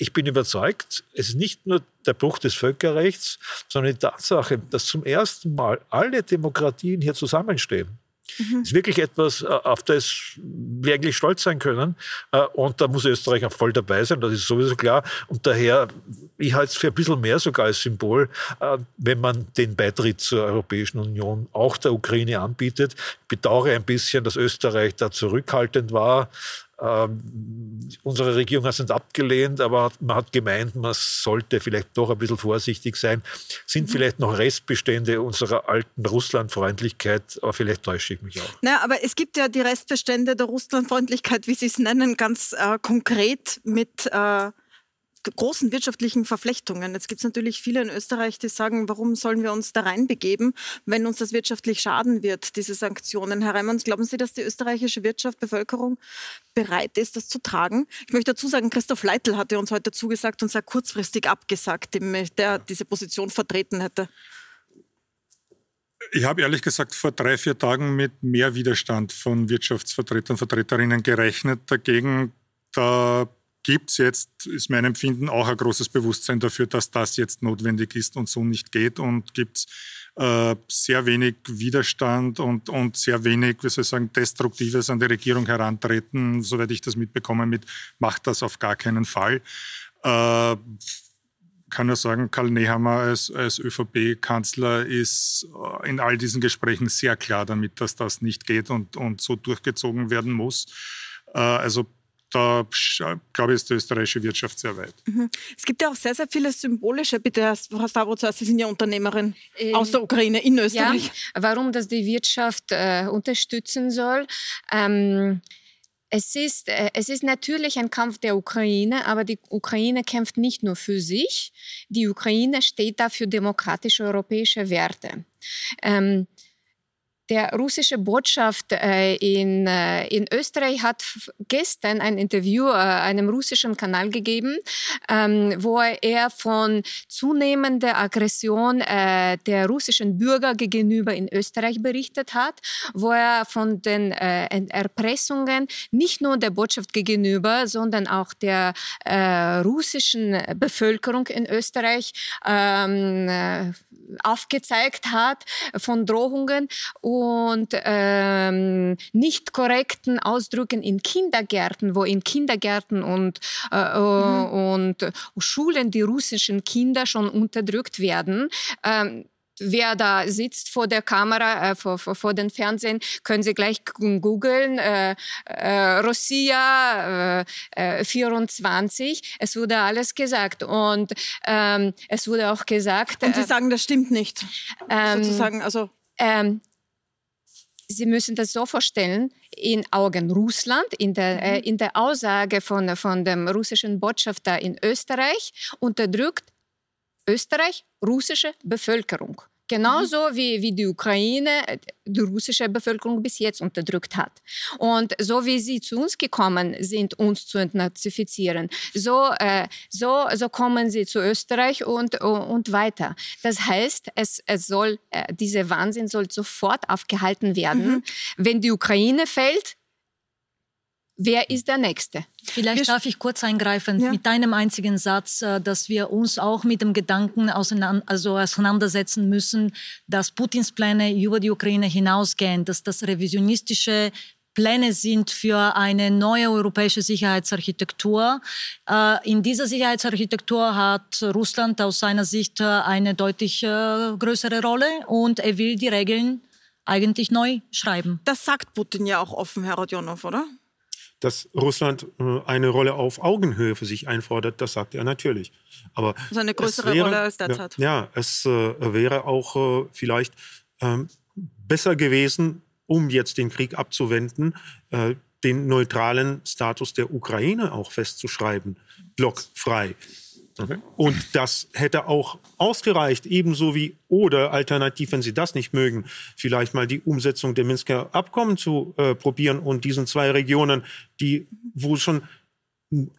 ich bin überzeugt, es ist nicht nur der Bruch des Völkerrechts, sondern die Tatsache, dass zum ersten Mal alle Demokratien hier zusammenstehen. Mhm. ist wirklich etwas, äh, auf das wir eigentlich stolz sein können. Äh, und da muss Österreich auch voll dabei sein, das ist sowieso klar. Und daher, ich halte es für ein bisschen mehr sogar als Symbol, äh, wenn man den Beitritt zur Europäischen Union auch der Ukraine anbietet. Ich bedauere ein bisschen, dass Österreich da zurückhaltend war. Ähm, unsere Regierung hat es abgelehnt, aber man hat gemeint, man sollte vielleicht doch ein bisschen vorsichtig sein. Sind mhm. vielleicht noch Restbestände unserer alten Russlandfreundlichkeit, aber vielleicht täusche ich mich auch. Naja, aber es gibt ja die Restbestände der Russlandfreundlichkeit, wie Sie es nennen, ganz äh, konkret mit äh, großen wirtschaftlichen Verflechtungen. Jetzt gibt es natürlich viele in Österreich, die sagen, warum sollen wir uns da reinbegeben, wenn uns das wirtschaftlich schaden wird, diese Sanktionen. Herr Reimanns, glauben Sie, dass die österreichische Wirtschaft, Bevölkerung bereit ist, das zu tragen? Ich möchte dazu sagen, Christoph Leitl hatte uns heute zugesagt und sehr kurzfristig abgesagt, der diese Position vertreten hätte. Ich habe ehrlich gesagt vor drei, vier Tagen mit mehr Widerstand von Wirtschaftsvertretern, Vertreterinnen gerechnet. Dagegen, da gibt es jetzt, ist mein Empfinden, auch ein großes Bewusstsein dafür, dass das jetzt notwendig ist und so nicht geht. Und gibt es äh, sehr wenig Widerstand und, und sehr wenig, wie soll ich sagen, Destruktives an die Regierung herantreten, soweit ich das mitbekomme, mit macht das auf gar keinen Fall. Äh, kann nur sagen, Karl Nehammer als, als ÖVP-Kanzler ist äh, in all diesen Gesprächen sehr klar damit, dass das nicht geht und, und so durchgezogen werden muss. Äh, also da glaube ich, ist die österreichische Wirtschaft sehr weit. Mhm. Es gibt ja auch sehr, sehr viele symbolische, bitte, Frau Stavro, Sie sind ja Unternehmerin ähm, aus der Ukraine in Österreich. Ja, warum das die Wirtschaft äh, unterstützen soll. Ähm, es ist, äh, es ist natürlich ein Kampf der Ukraine, aber die Ukraine kämpft nicht nur für sich. Die Ukraine steht da für demokratische europäische Werte. Ähm, der russische Botschaft äh, in, äh, in Österreich hat gestern ein Interview äh, einem russischen Kanal gegeben, ähm, wo er von zunehmender Aggression der russischen Bürger gegenüber in Österreich berichtet hat, wo er von den Erpressungen nicht nur der Botschaft gegenüber, sondern auch der russischen Bevölkerung in Österreich ähm, äh, aufgezeigt hat von Drohungen und ähm, nicht korrekten Ausdrücken in Kindergärten, wo in Kindergärten und, äh, mhm. und Schulen die russischen Kinder schon unterdrückt werden. Ähm, wer da sitzt vor der Kamera, äh, vor, vor, vor den Fernsehen, können Sie gleich googeln. Äh, äh, Rosia äh, 24. Äh, es wurde alles gesagt. Und ähm, es wurde auch gesagt. Und Sie äh, sagen, das stimmt nicht. Ähm, sozusagen, also. Ähm, Sie müssen das so vorstellen, in Augen Russland, in der, äh, mhm. in der Aussage von, von dem russischen Botschafter in Österreich, unterdrückt Österreich russische Bevölkerung. Genauso mhm. wie, wie die Ukraine äh, die russische Bevölkerung bis jetzt unterdrückt hat. Und so wie sie zu uns gekommen sind, uns zu entnazifizieren, so, äh, so, so kommen sie zu Österreich und, und weiter. Das heißt, es, es soll, äh, dieser Wahnsinn soll sofort aufgehalten werden. Mhm. Wenn die Ukraine fällt, wer ist der Nächste? Vielleicht darf ich kurz eingreifen ja. mit einem einzigen Satz, äh, dass wir uns auch mit dem Gedanken also auseinandersetzen müssen, dass Putins Pläne über die Ukraine hinausgehen, dass das revisionistische Pläne sind für eine neue europäische Sicherheitsarchitektur. Äh, in dieser Sicherheitsarchitektur hat Russland aus seiner Sicht äh, eine deutlich größere Rolle und er will die Regeln eigentlich neu schreiben. Das sagt Putin ja auch offen, Herr Rodionov, oder? Dass Russland äh, eine Rolle auf Augenhöhe für sich einfordert, das sagt er natürlich. Aber also eine größere wäre, Rolle als derzeit. Ja, es äh, wäre auch äh, vielleicht ähm, besser gewesen, um jetzt den Krieg abzuwenden, den neutralen Status der Ukraine auch festzuschreiben, blockfrei. Okay. Und das hätte auch ausgereicht, ebenso wie oder alternativ, wenn Sie das nicht mögen, vielleicht mal die Umsetzung der Minsker Abkommen zu äh, probieren und diesen zwei Regionen, die wo schon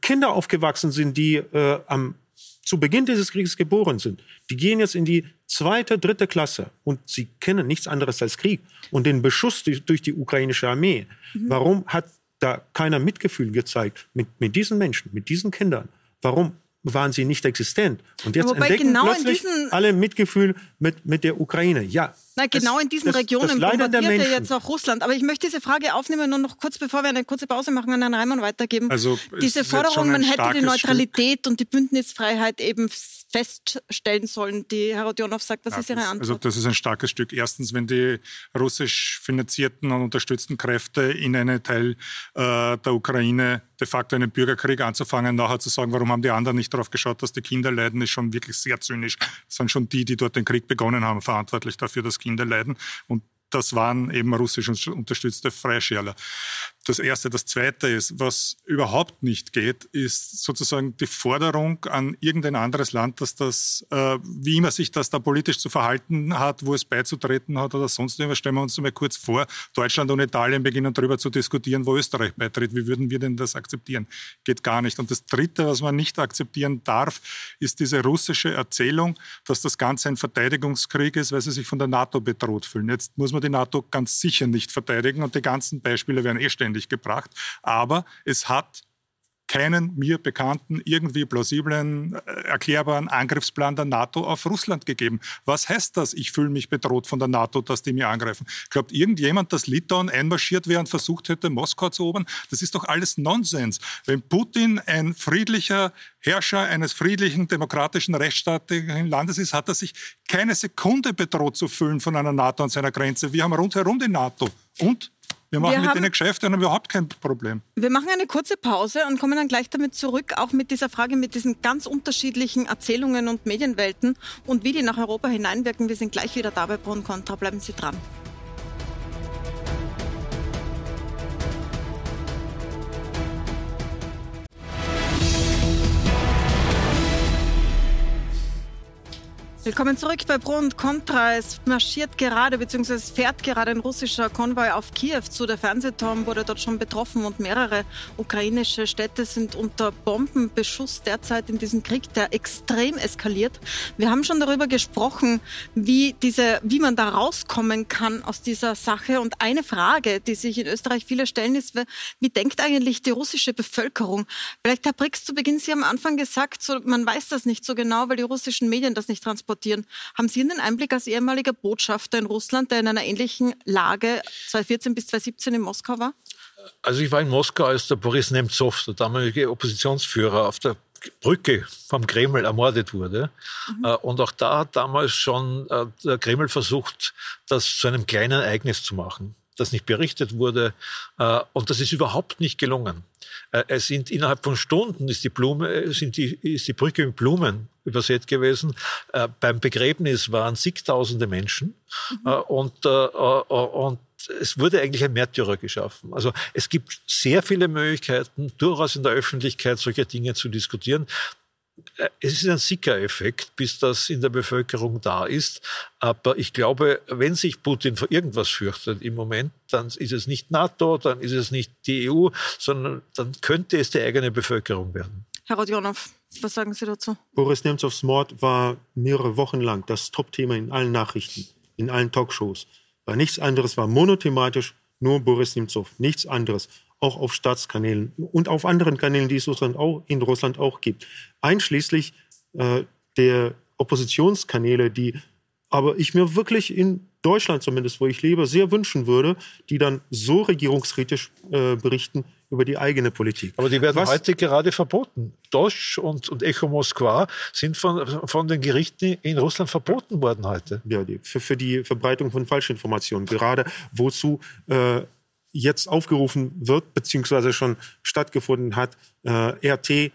Kinder aufgewachsen sind, die äh, am zu Beginn dieses Krieges geboren sind, die gehen jetzt in die zweite, dritte Klasse und sie kennen nichts anderes als Krieg und den Beschuss durch, durch die ukrainische Armee. Mhm. Warum hat da keiner Mitgefühl gezeigt mit, mit diesen Menschen, mit diesen Kindern? Warum waren sie nicht existent. Und jetzt Wobei entdecken genau plötzlich alle Mitgefühl mit, mit der Ukraine. Ja, na, genau das, in diesen das, Regionen das bombardiert ja jetzt auch Russland. Aber ich möchte diese Frage aufnehmen und noch kurz, bevor wir eine kurze Pause machen, an Herrn Reimann weitergeben. Also, diese Forderung, man hätte die Neutralität Stück. und die Bündnisfreiheit eben feststellen sollen, die Herr Rodionov sagt. Was ja, ist Ihre Antwort? Also das ist ein starkes Stück. Erstens, wenn die russisch finanzierten und unterstützten Kräfte in einen Teil äh, der Ukraine de facto einen Bürgerkrieg anzufangen, nachher zu sagen, warum haben die anderen nicht darauf geschaut, dass die Kinder leiden, ist schon wirklich sehr zynisch. Das sind schon die, die dort den Krieg begonnen haben, verantwortlich dafür, dass Kinder leiden. Und das waren eben russisch unterstützte Freischärler. Das Erste. Das Zweite ist, was überhaupt nicht geht, ist sozusagen die Forderung an irgendein anderes Land, dass das, äh, wie immer sich das da politisch zu verhalten hat, wo es beizutreten hat oder sonst irgendwas. Stellen wir uns mal kurz vor, Deutschland und Italien beginnen darüber zu diskutieren, wo Österreich beitritt. Wie würden wir denn das akzeptieren? Geht gar nicht. Und das Dritte, was man nicht akzeptieren darf, ist diese russische Erzählung, dass das Ganze ein Verteidigungskrieg ist, weil sie sich von der NATO bedroht fühlen. Jetzt muss man die NATO ganz sicher nicht verteidigen und die ganzen Beispiele werden eh ständig ständig gebracht. Aber es hat keinen mir bekannten, irgendwie plausiblen, äh, erklärbaren Angriffsplan der NATO auf Russland gegeben. Was heißt das? Ich fühle mich bedroht von der NATO, dass die mir angreifen. Glaubt irgendjemand, dass Litauen einmarschiert wäre und versucht hätte, Moskau zu erobern? Das ist doch alles Nonsens. Wenn Putin ein friedlicher Herrscher eines friedlichen, demokratischen, rechtsstaatlichen Landes ist, hat er sich keine Sekunde bedroht zu fühlen von einer NATO an seiner Grenze. Wir haben rundherum die NATO. Und? Wir machen wir mit haben, denen Geschäfte und haben überhaupt kein Problem. Wir machen eine kurze Pause und kommen dann gleich damit zurück, auch mit dieser Frage, mit diesen ganz unterschiedlichen Erzählungen und Medienwelten und wie die nach Europa hineinwirken. Wir sind gleich wieder da bei Pro und Contra. Bleiben Sie dran. Willkommen zurück bei Pro und Contra. Es marschiert gerade bzw. fährt gerade ein russischer Konvoi auf Kiew zu. Der Fernsehturm wurde dort schon betroffen und mehrere ukrainische Städte sind unter Bombenbeschuss derzeit in diesem Krieg, der extrem eskaliert. Wir haben schon darüber gesprochen, wie, diese, wie man da rauskommen kann aus dieser Sache. Und eine Frage, die sich in Österreich viele stellen, ist, wie denkt eigentlich die russische Bevölkerung? Vielleicht, Herr Brix, zu Beginn, Sie haben am Anfang gesagt, so, man weiß das nicht so genau, weil die russischen Medien das nicht transportieren transportieren. Haben Sie einen Einblick als ehemaliger Botschafter in Russland, der in einer ähnlichen Lage 2014 bis 2017 in Moskau war? Also ich war in Moskau, als der Boris Nemtsov, der damalige Oppositionsführer, auf der Brücke vom Kreml ermordet wurde. Mhm. Äh, und auch da hat damals schon äh, der Kreml versucht, das zu einem kleinen Ereignis zu machen, das nicht berichtet wurde. Äh, und das ist überhaupt nicht gelungen. Es sind innerhalb von Stunden ist die Blume, sind die, ist die Brücke mit Blumen übersät gewesen. Äh, beim Begräbnis waren zigtausende Menschen mhm. äh, und, äh, äh, und es wurde eigentlich ein Märtyrer geschaffen. Also es gibt sehr viele Möglichkeiten, durchaus in der Öffentlichkeit solche Dinge zu diskutieren. Äh, es ist ein Sicker-Effekt, bis das in der Bevölkerung da ist. Aber ich glaube, wenn sich Putin vor irgendwas fürchtet im Moment, dann ist es nicht NATO, dann ist es nicht die EU, sondern dann könnte es die eigene Bevölkerung werden. Herr Rodionov. Was sagen Sie dazu? Boris Nemtsovs Mord war mehrere Wochen lang das Top-Thema in allen Nachrichten, in allen Talkshows. War nichts anderes, war monothematisch nur Boris Nemtsov, nichts anderes. Auch auf Staatskanälen und auf anderen Kanälen, die es Russland auch, in Russland auch gibt. Einschließlich äh, der Oppositionskanäle, die aber ich mir wirklich in Deutschland zumindest, wo ich lebe, sehr wünschen würde, die dann so regierungskritisch äh, berichten über die eigene Politik. Aber die werden Was? heute gerade verboten. Dosch und, und Echo Moskwa sind von, von den Gerichten in Russland verboten worden heute. Ja, die, für, für die Verbreitung von Falschinformationen. Gerade wozu äh, jetzt aufgerufen wird, beziehungsweise schon stattgefunden hat, äh, RT äh,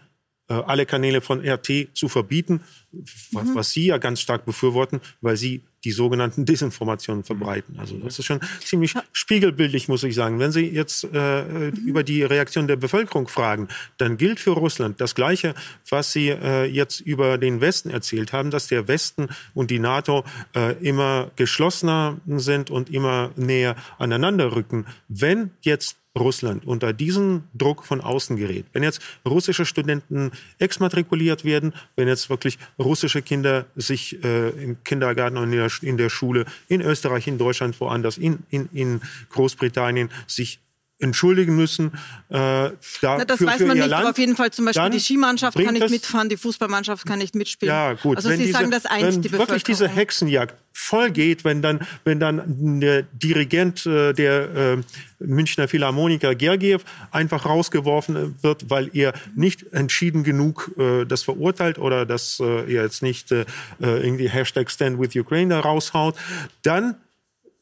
alle Kanäle von RT zu verbieten, mhm. was Sie ja ganz stark befürworten, weil Sie die sogenannten Desinformationen verbreiten. Also das ist schon ziemlich spiegelbildlich, muss ich sagen. Wenn Sie jetzt äh, mhm. über die Reaktion der Bevölkerung fragen, dann gilt für Russland das Gleiche, was Sie äh, jetzt über den Westen erzählt haben, dass der Westen und die NATO äh, immer geschlossener sind und immer näher aneinander rücken. Wenn jetzt Russland unter diesen Druck von außen gerät, wenn jetzt russische Studenten exmatrikuliert werden, wenn jetzt wirklich russische Kinder sich äh, im Kindergarten und in der, in der, Schule in Österreich, in Deutschland, woanders, in, in, in Großbritannien sich entschuldigen müssen. Äh, da Na, das für, weiß man nicht, Land, aber auf jeden Fall zum Beispiel die Skimannschaft kann nicht mitfahren, die Fußballmannschaft kann nicht mitspielen. Ja, gut. Also wenn Sie diese, sagen, das eint wenn die wirklich diese Hexenjagd voll geht, wenn dann, wenn dann der Dirigent äh, der äh, Münchner Philharmoniker Gergiev einfach rausgeworfen wird, weil er nicht entschieden genug äh, das verurteilt oder dass äh, er jetzt nicht äh, äh, irgendwie Hashtag Stand with Ukraine da raushaut, dann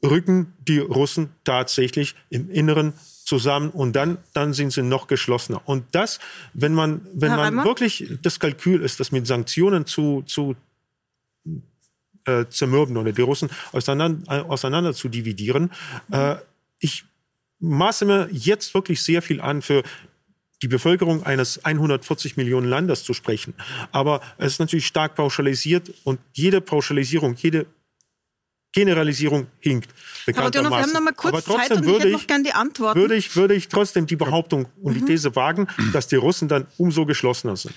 rücken die Russen tatsächlich im Inneren zusammen und dann, dann sind sie noch geschlossener. Und das, wenn man, wenn Herr man Reimer? wirklich das Kalkül ist, das mit Sanktionen zu, zu äh, zermürben oder die Russen auseinander, äh, auseinander zu dividieren, äh, ich maße mir jetzt wirklich sehr viel an für die Bevölkerung eines 140 Millionen Landes zu sprechen. Aber es ist natürlich stark pauschalisiert und jede Pauschalisierung, jede Generalisierung hinkt. Aber wir haben noch mal kurz Aber trotzdem Zeit und würde ich, ich die Antworten. Würde ich, würde ich trotzdem die Behauptung und die mhm. These wagen, dass die Russen dann umso geschlossener sind.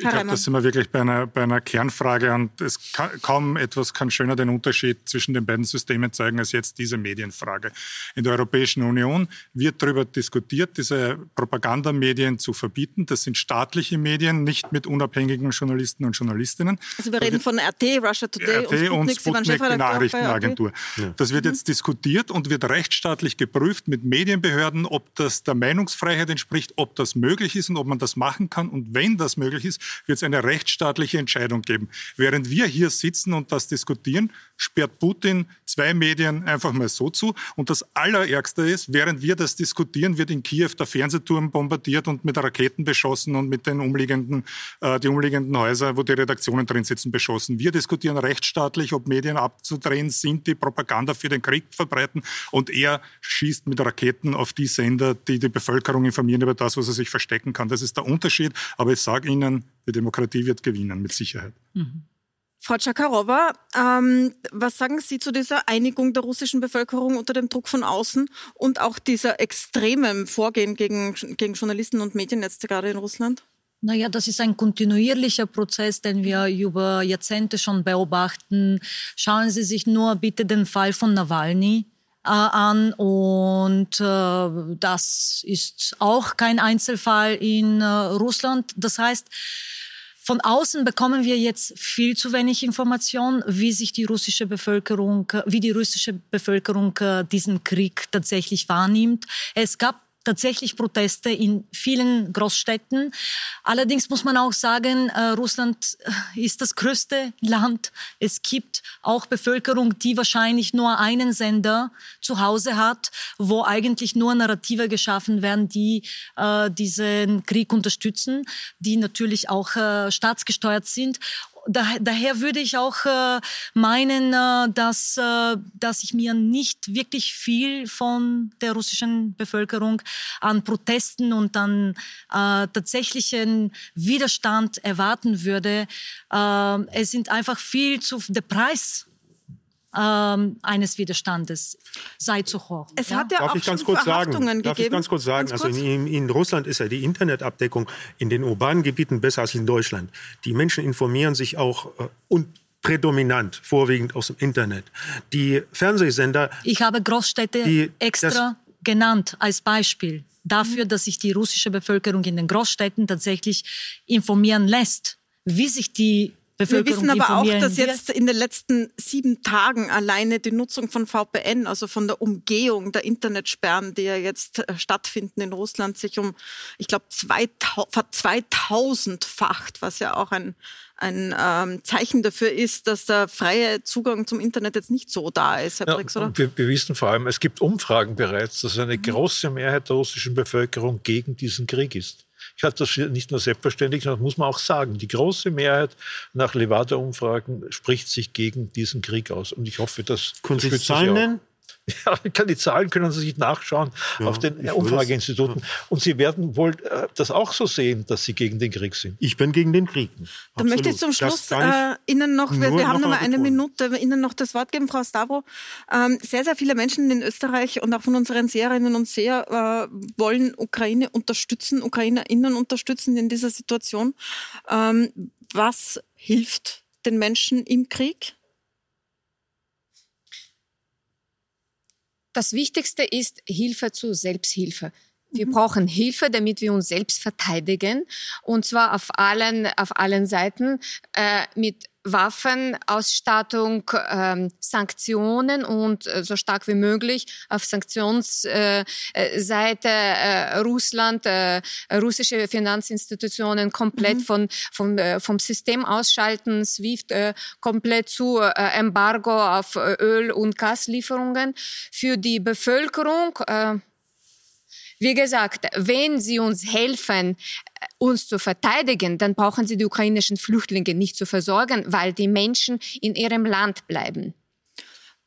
Ich glaube, da sind wir wirklich bei einer, bei einer Kernfrage und es kann, kaum etwas kann schöner den Unterschied zwischen den beiden Systemen zeigen als jetzt diese Medienfrage. In der Europäischen Union wird darüber diskutiert, diese Propagandamedien zu verbieten. Das sind staatliche Medien, nicht mit unabhängigen Journalisten und Journalistinnen. Also wir reden von RT, Russia Today RT und Sputnik, und Sputnik die Nachrichtenagentur. Ja. Das wird mhm. jetzt diskutiert und wird rechtsstaatlich geprüft mit Medienbehörden, ob das der Meinungsfreiheit entspricht, ob das möglich ist und ob man das machen kann. Und wenn das möglich ist, wird es eine rechtsstaatliche Entscheidung geben. Während wir hier sitzen und das diskutieren, sperrt Putin zwei Medien einfach mal so zu. Und das Allerärgste ist, während wir das diskutieren, wird in Kiew der Fernsehturm bombardiert und mit Raketen beschossen und mit den umliegenden, äh, die umliegenden Häuser, wo die Redaktionen drin sitzen, beschossen. Wir diskutieren rechtsstaatlich, ob Medien abzudrehen sind, die Propaganda für den Krieg verbreiten. Und er schießt mit Raketen auf die Sender, die die Bevölkerung informieren über das, was er sich verstecken kann. Das ist der Unterschied. Aber ich sage Ihnen, die Demokratie wird gewinnen, mit Sicherheit. Mhm. Frau Tschakarova, ähm, was sagen Sie zu dieser Einigung der russischen Bevölkerung unter dem Druck von außen und auch dieser extremen Vorgehen gegen, gegen Journalisten und Mediennetze gerade in Russland? Naja, das ist ein kontinuierlicher Prozess, den wir über Jahrzehnte schon beobachten. Schauen Sie sich nur bitte den Fall von Nawalny an und äh, das ist auch kein Einzelfall in äh, Russland. Das heißt, von außen bekommen wir jetzt viel zu wenig Information, wie sich die russische Bevölkerung, wie die russische Bevölkerung äh, diesen Krieg tatsächlich wahrnimmt. Es gab tatsächlich Proteste in vielen Großstädten. Allerdings muss man auch sagen, äh, Russland äh, ist das größte Land. Es gibt auch Bevölkerung, die wahrscheinlich nur einen Sender zu Hause hat, wo eigentlich nur Narrative geschaffen werden, die äh, diesen Krieg unterstützen, die natürlich auch staatsgesteuert sind da, daher würde ich auch äh, meinen, äh, dass, äh, dass ich mir nicht wirklich viel von der russischen Bevölkerung an Protesten und an äh, tatsächlichen Widerstand erwarten würde. Äh, es sind einfach viel zu, der Preis ähm, eines Widerstandes sei zu hoch. Es ja? hat ja Darf auch ich ganz kurz sagen, gegeben. Darf ich ganz kurz sagen, ganz also in, in, Russland ist ja die Internetabdeckung in den urbanen Gebieten besser als in Deutschland. Die Menschen informieren sich auch äh, und prädominant, vorwiegend aus dem Internet. Die Fernsehsender. Ich habe Großstädte die, extra genannt als Beispiel dafür, dass sich die russische Bevölkerung in den Großstädten tatsächlich informieren lässt, wie sich die Bevölkerung Wir wissen aber auch, dass jetzt in den letzten sieben Tagen alleine die Nutzung von VPN, also von der Umgehung der Internetsperren, die ja jetzt äh, stattfinden in Russland, sich um, ich glaube, 2000-facht, was ja auch ein, ein ähm, Zeichen dafür ist, dass der freie Zugang zum Internet jetzt nicht so da ist, Herr ja, Brix, oder? Wir, wir, wissen vor allem, es gibt Umfragen bereits, dass eine mhm. große Mehrheit der russischen Bevölkerung gegen diesen Krieg ist. Ich halte das nicht nur selbstverständlich, sondern das muss man auch sagen. Die große Mehrheit nach Levada-Umfragen spricht sich gegen diesen Krieg aus. Und ich hoffe, dass. Können Sie Zahlen nennen? [laughs] Ja, die Zahlen können Sie sich nachschauen ja, auf den Umfrageinstituten. Ja. Und Sie werden wohl äh, das auch so sehen, dass Sie gegen den Krieg sind. Ich bin gegen den Krieg. Da möchte ich zum Schluss äh, Ihnen noch, wir, wir haben noch mal eine Minute, Ihnen noch das Wort geben, Frau Stavro. Ähm, sehr, sehr viele Menschen in Österreich und auch von unseren Seherinnen und Seher äh, wollen Ukraine unterstützen, UkrainerInnen unterstützen in dieser Situation. Ähm, was hilft den Menschen im Krieg? Das Wichtigste ist Hilfe zur Selbsthilfe. Wir mhm. brauchen Hilfe, damit wir uns selbst verteidigen. Und zwar auf allen, auf allen Seiten äh, mit Waffenausstattung, ähm, Sanktionen und äh, so stark wie möglich auf Sanktionsseite äh, äh, Russland, äh, russische Finanzinstitutionen komplett mhm. von, von, äh, vom System ausschalten, SWIFT äh, komplett zu äh, Embargo auf äh, Öl- und Gaslieferungen. Für die Bevölkerung äh, wie gesagt, wenn Sie uns helfen, äh, uns zu verteidigen, dann brauchen Sie die ukrainischen Flüchtlinge nicht zu versorgen, weil die Menschen in ihrem Land bleiben.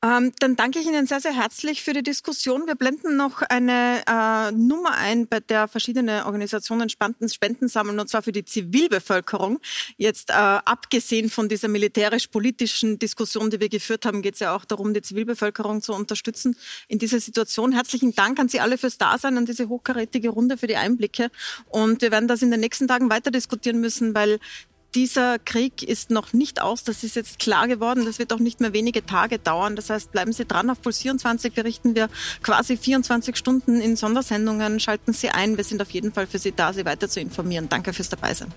Ähm, dann danke ich Ihnen sehr, sehr herzlich für die Diskussion. Wir blenden noch eine äh, Nummer ein, bei der verschiedene Organisationen Spenden, sammeln, und zwar für die Zivilbevölkerung. Jetzt äh, abgesehen von dieser militärisch-politischen Diskussion, die wir geführt haben, geht es ja auch darum, die Zivilbevölkerung zu unterstützen in dieser Situation. Herzlichen Dank an Sie alle fürs Dasein, an diese hochkarätige Runde für die Einblicke. Und wir werden das in den nächsten Tagen weiter diskutieren müssen, weil dieser Krieg ist noch nicht aus. Das ist jetzt klar geworden. Das wird auch nicht mehr wenige Tage dauern. Das heißt, bleiben Sie dran. Auf Puls 24 berichten wir quasi 24 Stunden in Sondersendungen. Schalten Sie ein. Wir sind auf jeden Fall für Sie da, Sie weiter zu informieren. Danke fürs Dabeisein.